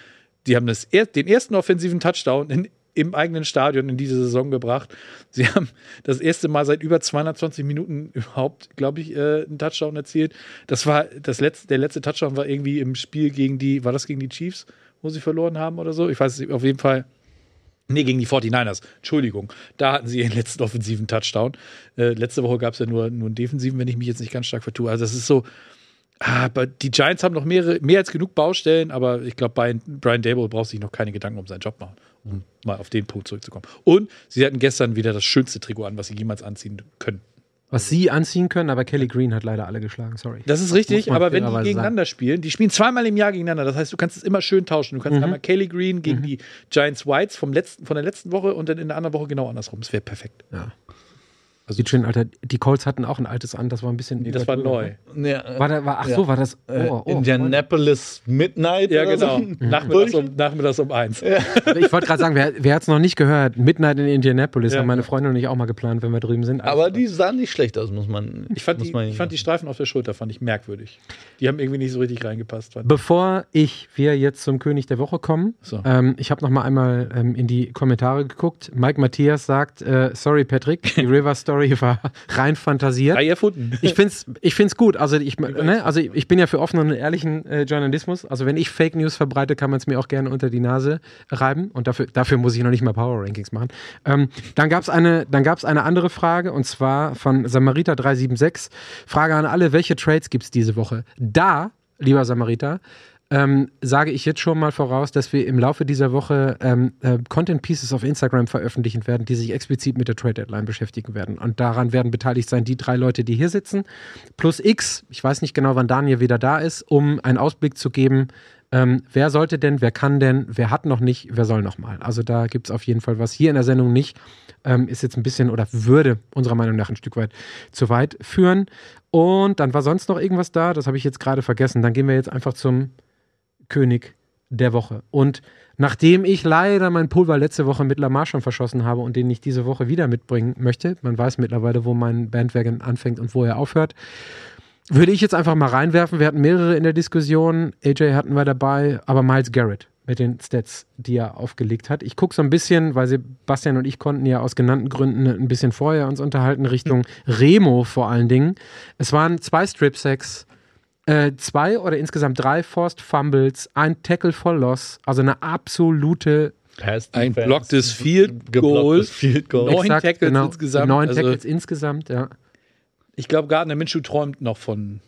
die haben das den ersten offensiven Touchdown in, im eigenen Stadion in diese Saison gebracht. Sie haben das erste Mal seit über 220 Minuten überhaupt, glaube ich, äh, einen Touchdown erzielt. Das war das letzte, der letzte Touchdown war irgendwie im Spiel gegen die, war das gegen die Chiefs, wo sie verloren haben oder so? Ich weiß es nicht, auf jeden Fall Nee, gegen die 49ers. Entschuldigung. Da hatten sie ihren [laughs] letzten offensiven Touchdown. Äh, letzte Woche gab es ja nur, nur einen defensiven, wenn ich mich jetzt nicht ganz stark vertue. Also, das ist so. Ah, aber die Giants haben noch mehrere, mehr als genug Baustellen, aber ich glaube, Brian, Brian Dable braucht sich noch keine Gedanken um seinen Job machen, um mal auf den Punkt zurückzukommen. Und sie hatten gestern wieder das schönste Trikot an, was sie jemals anziehen können. Was sie anziehen können, aber Kelly Green hat leider alle geschlagen, sorry. Das ist richtig, aber wenn die gegeneinander spielen, die spielen zweimal im Jahr gegeneinander. Das heißt, du kannst es immer schön tauschen. Du kannst Mhm. einmal Kelly Green gegen die Giants Whites vom letzten, von der letzten Woche und dann in der anderen Woche genau andersrum. Das wäre perfekt. Ja. Sieht schön, Alter. Die Colts hatten auch ein altes an, das war ein bisschen. Nee, das war neu. Nee, War da, war, ach so, war das. äh, Oh, oh, Indianapolis Midnight. Ja, genau. So. [laughs] Nachmittags, um, nachmittags um eins. Ich wollte gerade sagen, wer, wer hat es noch nicht gehört? Midnight in Indianapolis Ja. haben meine Freunde und ich auch mal geplant, wenn wir drüben sind. Aber die sahen nicht schlecht aus, muss man. Ich fand, muss die, man ich fand die Streifen auf der Schulter fand ich merkwürdig. Die haben irgendwie nicht so richtig reingepasst. Bevor ich, wir jetzt zum König der Woche kommen, So. ähm, ich habe noch mal einmal ähm, in die Kommentare geguckt. Mike Matthias sagt, äh, sorry Patrick, die [laughs] River Story war rein fantasiert. Frei erfunden. Ich finde es ich find's gut. Also ich, ne, also ich bin ja für offenen und ehrlichen äh, Journalismus. Also wenn ich Fake News verbreite, kann man es mir auch gerne unter die Nase reiben. Und dafür, dafür muss ich noch nicht mal Power Rankings machen. Ähm, dann gab es eine, dann gab's eine andere Frage und zwar von Samariter376. Frage an alle, welche Trades gibt es diese Woche? Da, lieber Samariter, ähm, sage ich jetzt schon mal voraus, dass wir im Laufe dieser Woche ähm, äh, Content Pieces auf Instagram veröffentlichen werden, die sich explizit mit der Trade Deadline beschäftigen werden. Und daran werden beteiligt sein die drei Leute, die hier sitzen, plus X. Ich weiß nicht genau, wann Daniel wieder da ist, um einen Ausblick zu geben. Ähm, wer sollte denn, wer kann denn, wer hat noch nicht, wer soll noch mal. Also da gibt es auf jeden Fall was. Hier in der Sendung nicht. Ähm, ist jetzt ein bisschen oder würde unserer Meinung nach ein Stück weit zu weit führen. Und dann war sonst noch irgendwas da, das habe ich jetzt gerade vergessen. Dann gehen wir jetzt einfach zum König der Woche. Und nachdem ich leider mein Pulver letzte Woche mit Lamar schon verschossen habe und den ich diese Woche wieder mitbringen möchte, man weiß mittlerweile, wo mein Bandwagon anfängt und wo er aufhört, würde ich jetzt einfach mal reinwerfen. Wir hatten mehrere in der Diskussion. AJ hatten wir dabei, aber Miles Garrett mit den Stats, die er aufgelegt hat. Ich gucke so ein bisschen, weil Sebastian und ich konnten ja aus genannten Gründen ein bisschen vorher uns unterhalten, Richtung Remo vor allen Dingen. Es waren zwei Strip-Sacks, äh, zwei oder insgesamt drei Forced Fumbles, ein Tackle for Loss, also eine absolute Pass Ein blocktes Field Goal. Field Goal. Neun Tackles insgesamt, Neun also- Tackles insgesamt, ja. Ich glaube, Gardner Minshew träumt noch von,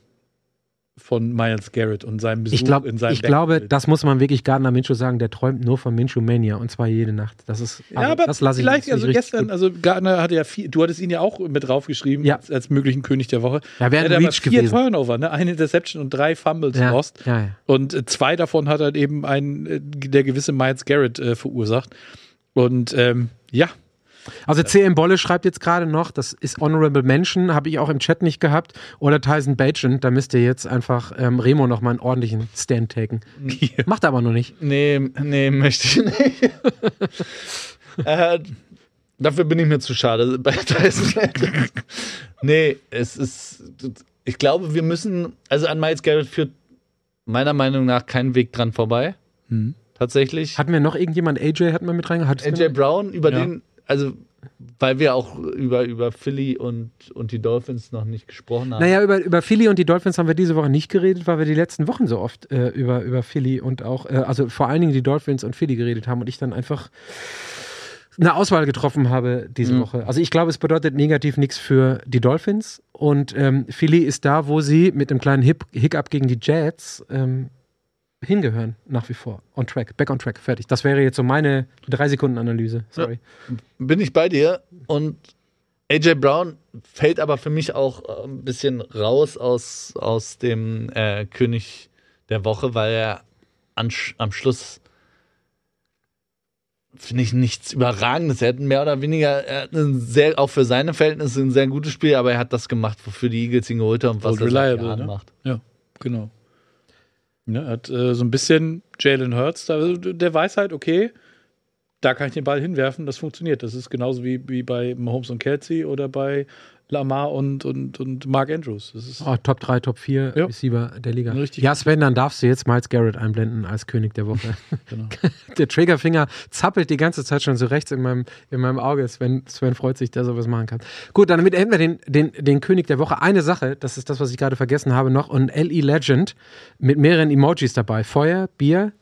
von Miles Garrett und seinem Besuch Ich, glaub, in seinem ich glaube, Backfield. das muss man wirklich Gardner Minshew sagen, der träumt nur von Minshew Mania und zwar jede Nacht. Das ist, Ja, also, aber das lasse ich vielleicht, nicht also gestern, also Gardner hatte ja vier, du hattest ihn ja auch mit draufgeschrieben Ja. als, als möglichen König der Woche. Ja, wäre Er ein Reach vier gewesen. Turnover, ne? eine Interception und drei Fumbles Ja, lost. ja, ja. Und äh, zwei davon hat halt eben ein, äh, der gewisse Miles Garrett äh, verursacht. Und ähm, ja, Also CM Bolle schreibt jetzt gerade noch, das ist Honorable Mention, habe ich auch im Chat nicht gehabt. Oder Tyson Bagent, da müsst ihr jetzt einfach ähm, Remo nochmal einen ordentlichen Stand taken. Macht er aber noch nicht. Nee, nee, möchte ich nicht. [laughs] äh, dafür bin ich mir zu schade bei Tyson. nee, es ist. Ich glaube, wir müssen. Also an Miles Garrett führt meiner Meinung nach kein Weg dran vorbei. Tatsächlich. Hatten wir noch irgendjemand, AJ hatten wir mit reingehauen? AJ Brown, über Ja. den. Also, weil wir auch über, über Philly und, und die Dolphins noch nicht gesprochen haben. Naja, über, über Philly und die Dolphins haben wir diese Woche nicht geredet, weil wir die letzten Wochen so oft äh, über, über Philly und auch, äh, also vor allen Dingen die Dolphins und Philly geredet haben und ich dann einfach eine Auswahl getroffen habe diese Mhm. Woche. Also ich glaube, es bedeutet negativ nichts für die Dolphins und ähm, Philly ist da, wo sie mit einem kleinen Hip Hiccup gegen die Jets ähm, hingehören, nach wie vor. On track, back on track, fertig. Das wäre jetzt so meine drei Sekunden Analyse. Sorry. bin ich bei dir und AJ Brown fällt aber für mich auch äh, ein bisschen raus aus, aus dem äh, König der Woche, weil er an, am Schluss finde ich nichts Überragendes. Er hat mehr oder weniger, er hat ein sehr, auch für seine Verhältnisse ein sehr gutes Spiel, aber er hat das gemacht, wofür die Eagles ihn geholt haben, was Und er reliable, ne? macht. ja, genau. Er hat äh, so ein bisschen Jalen Hurts, der weiß halt, okay, da kann ich den Ball hinwerfen, das funktioniert. Das ist genauso wie, wie bei Mahomes und Kelsey oder bei Lamar und, und, und Mark Andrews. Das ist, Oh, Top 3, Top 4 Ja. Receiver der Liga. Richtig. Ja, Sven, dann darfst du jetzt Miles Garrett einblenden als König der Woche. [laughs] Genau. [laughs] der Triggerfinger zappelt die ganze Zeit schon so rechts in meinem, in meinem Auge. Sven, Sven freut sich, dass er was machen kann. Gut, dann hätten wir den, den, den König der Woche. Eine Sache, das ist das, was ich gerade vergessen habe, noch. Und LE Legend mit mehreren Emojis dabei. Feuer, Bier,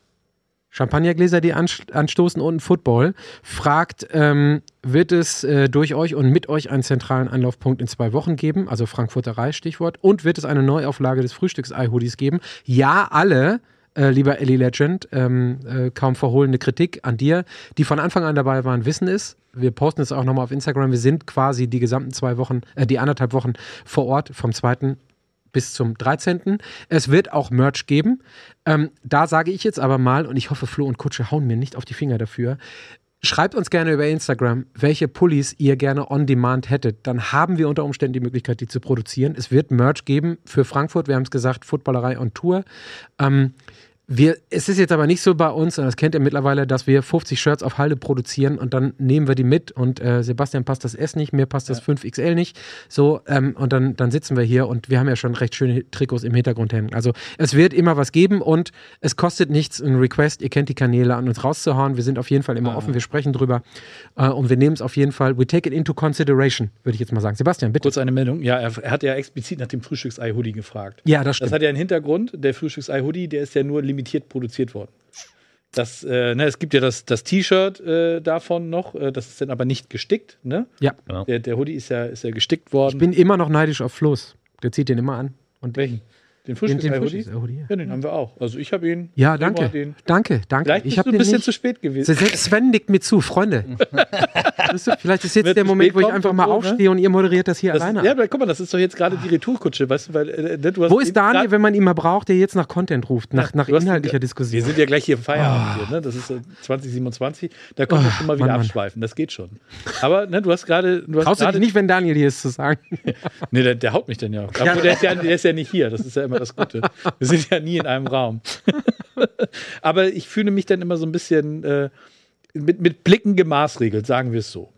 Champagnergläser, die anst- anstoßen und ein Football, fragt, ähm, wird es äh, durch euch und mit euch einen zentralen Anlaufpunkt in zwei Wochen geben? Also Frankfurterei, Stichwort. Und wird es eine Neuauflage des Frühstücks-Ei-Hoodies geben? Ja, alle. Äh, lieber Ellie Legend, ähm, äh, kaum verhohlene Kritik an dir. Die von Anfang an dabei waren, wissen es. Wir posten es auch nochmal auf Instagram. Wir sind quasi die gesamten zwei Wochen, äh, die anderthalb Wochen vor Ort, vom 2. bis zum 13. Es wird auch Merch geben. Ähm, da sage ich jetzt aber mal, und ich hoffe, Flo und Kutsche hauen mir nicht auf die Finger dafür. Schreibt uns gerne über Instagram, welche Pullis ihr gerne on demand hättet. Dann haben wir unter Umständen die Möglichkeit, die zu produzieren. Es wird Merch geben für Frankfurt. Wir haben es gesagt, Footballerei on Tour. Ähm, wir, es ist jetzt aber nicht so bei uns, das kennt ihr mittlerweile, dass wir 50 Shirts auf Halde produzieren und dann nehmen wir die mit und äh, Sebastian passt das S nicht, mir passt das 5XL nicht. So, ähm, und dann, dann sitzen wir hier und wir haben ja schon recht schöne Trikots im Hintergrund hängen. Also es wird immer was geben und es kostet nichts, ein Request, ihr kennt die Kanäle, an uns rauszuhauen. Wir sind auf jeden Fall immer offen, wir sprechen drüber äh, und wir nehmen es auf jeden Fall, we take it into consideration, würde ich jetzt mal sagen. Sebastian, bitte. Kurz eine Meldung. Ja, er, er hat ja explizit nach dem Frühstücksei-Hoodie gefragt. Ja, das Das stimmt. hat ja einen Hintergrund. Der Frühstücksei-Hoodie, der ist ja nur limitiert produziert worden. Das, äh, ne, es gibt ja das, das T-Shirt äh, davon noch, äh, das ist dann aber nicht gestickt. Ne? ja, Der, der Hoodie ist ja, ist ja gestickt worden. ich bin immer noch neidisch auf Floß. Der zieht den immer an. Und Welchen? Den den, den Frühstücksei-Hoodie? Frühstücksei-Hoodie, ja. Ja, den haben wir auch. Also ich habe ihn. Ja, danke. Den. Danke, danke. Vielleicht ich bist habe du ein den bisschen zu spät gewesen. Selbst Sven nickt mir zu, Freunde. [laughs] Vielleicht ist jetzt Wird der Moment, wo ich einfach mal ne? aufstehe und ihr moderiert das hier Das, alleine. ja, aber guck mal, das ist doch jetzt gerade die Retourkutsche, weißt du, weil äh, ne, du hast wo ist Daniel, wenn man ihn mal braucht, der jetzt nach Content ruft, nach, nach hast ihn inhaltlicher Wir Diskussion? sind ja gleich hier im Feierabend hier, ne? Das ist äh, 2027. Da können wir Oh, schon mal wieder Mann, abschweifen. Das geht schon. Aber ne, du hast gerade. Du hast Traust du dich nicht, wenn Daniel hier ist, zu sagen? [laughs] Nee, der, haut mich dann ja auch. Aber ja, der ist ja nicht hier. Das ist ja immer das Gute. Wir sind ja nie in einem Raum. [laughs] Aber ich fühle mich dann immer so ein bisschen äh, mit, mit Blicken gemaßregelt, sagen wir es so.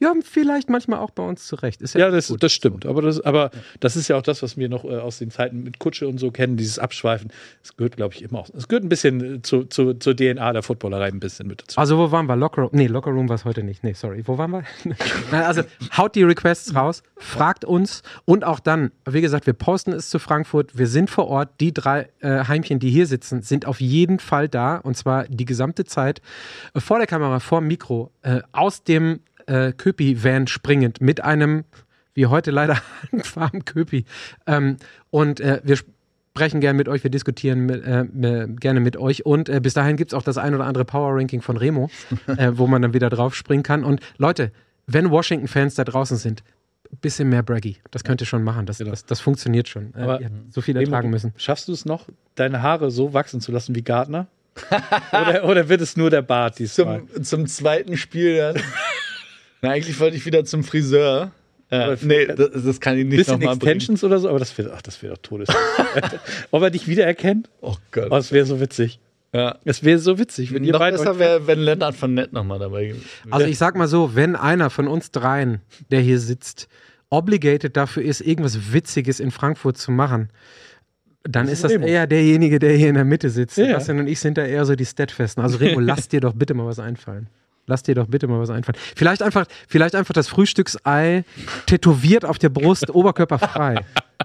Ja, vielleicht manchmal auch bei uns zurecht. Ist ja, Ja, das, das stimmt. Aber, das, aber das ist ja auch das, was wir noch äh, aus den Zeiten mit Kutsche und so kennen, dieses Abschweifen. Das gehört, glaube ich, immer auch. Es gehört ein bisschen äh, zu, zu, zur DNA der Footballerei ein bisschen mit dazu. Also wo waren wir? Locker Room? Nee, Locker Room war es heute nicht. Nee, sorry. Wo waren wir? [laughs] Also haut die Requests raus, fragt uns und auch dann, wie gesagt, wir posten es zu Frankfurt. Wir sind vor Ort. Die drei äh, Heimchen, die hier sitzen, sind auf jeden Fall da und zwar die gesamte Zeit vor der Kamera, vor dem Mikro, äh, aus dem äh, Köpi-Van springend mit einem, wie heute leider, [laughs] handwarmen Köpi. Ähm, und äh, wir sprechen gerne mit euch, wir diskutieren mit, äh, gerne mit euch. Und äh, bis dahin gibt es auch das ein oder andere Power-Ranking von Remo, [laughs] äh, wo man dann wieder drauf springen kann. Und Leute, wenn Washington-Fans da draußen sind, bisschen mehr Braggy. Das könnt ihr schon machen. Das, das, das funktioniert schon. Äh, Aber- ihr habt so viel Remo, ertragen müssen. Schaffst du es noch, deine Haare so wachsen zu lassen wie Gardner? oder, oder wird es nur der Bart diesmal? Zum, zum zweiten Spiel dann. [laughs] Na, eigentlich wollte ich wieder zum Friseur. Äh, nee, das, das kann ich nicht bisschen nochmal bringen. Extensions oder so, aber das wäre, ach, das wäre doch Todes. [laughs] Ob er dich wiedererkennt? Oh Gott. Oh, das wäre so witzig. ja. Es wäre so witzig, wenn ihr Noch beide besser wäre, wenn Lennart von Nett nochmal dabei gewesen Also ich sag mal so, wenn einer von uns dreien, der hier sitzt, obligated dafür ist, irgendwas Witziges in Frankfurt zu machen, dann Das ist ist das Remo. eher derjenige, der hier in der Mitte sitzt. Ja. Sebastian und ich sind da eher so die Statfesten. Also Remo, [laughs] lass dir doch bitte mal was einfallen. Lass dir doch bitte mal was einfallen. Vielleicht einfach, vielleicht einfach das Frühstücksei tätowiert auf der Brust, [laughs] oberkörperfrei.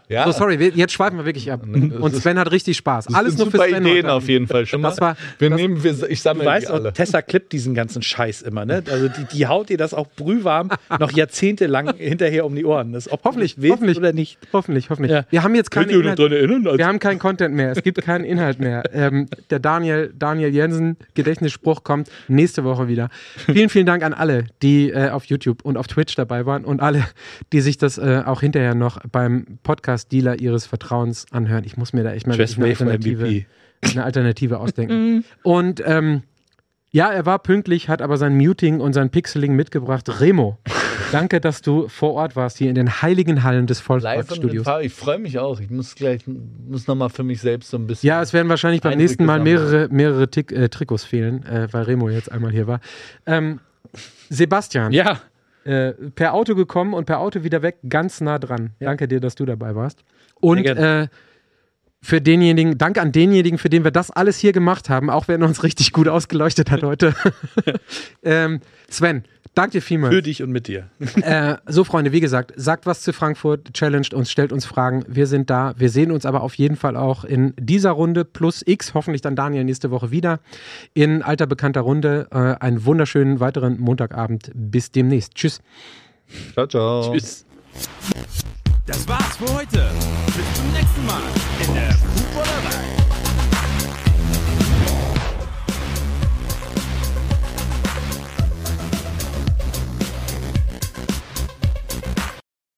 Ja, So, sorry, jetzt schweifen wir wirklich ab. [laughs] Und Sven hat richtig Spaß. das Alles nur für Sven. Ideen heute. auf jeden Fall schon mal. Das war, wir nehmen, wir, ich Du sammle weißt die auch, alle. Tessa klippt diesen ganzen Scheiß immer, ne? Also die, die haut dir das auch brühwarm noch jahrzehntelang [laughs] hinterher um die Ohren. Das, ob du Hoffentlich, das hoffentlich. oder nicht. hoffentlich, hoffentlich. Ja. Wir haben jetzt keine Könnt ihr euch noch Inhalt- dran erinnern? als- Wir haben keinen Content mehr. Es gibt keinen Inhalt mehr. Ähm, der Daniel, Daniel Jensen Gedächtnisspruch kommt nächste Woche wieder. Vielen, vielen Dank an alle, die äh, auf YouTube und auf Twitch dabei waren und alle, die sich das äh, auch hinterher noch beim Podcast-Dealer ihres Vertrauens anhören. Ich muss mir da echt mal eine Alternative, eine Alternative ausdenken. [laughs] und ähm, ja, er war pünktlich, hat aber sein Muting und sein Pixeling mitgebracht. Remo, danke, dass du vor Ort warst, hier in den heiligen Hallen des. Farbe. Ich freue mich auch. Ich muss gleich, muss nochmal für mich selbst so ein bisschen. Ja, es werden wahrscheinlich beim nächsten Mal mehrere, mehrere Tick, äh, Trikots fehlen, äh, weil Remo jetzt einmal hier war. Ähm, Sebastian, Ja, äh, per Auto gekommen und per Auto wieder weg, ganz nah dran. Danke dir, dass du dabei warst. Und äh, für denjenigen, danke an denjenigen, für den wir das alles hier gemacht haben, auch wenn er uns [laughs] richtig gut ausgeleuchtet hat heute. [laughs] ähm, Sven, Danke dir vielmals. Für dich und mit dir. Äh, so, Freunde, wie gesagt, sagt was zu Frankfurt, challenged uns, stellt uns Fragen. Wir sind da. Wir sehen uns aber auf jeden Fall auch in dieser Runde plus X, hoffentlich dann Daniel nächste Woche wieder, in alter bekannter Runde. Äh, einen wunderschönen weiteren Montagabend. Bis demnächst. Tschüss. Ciao, ciao. Tschüss. Das war's für heute. Bis zum nächsten Mal in der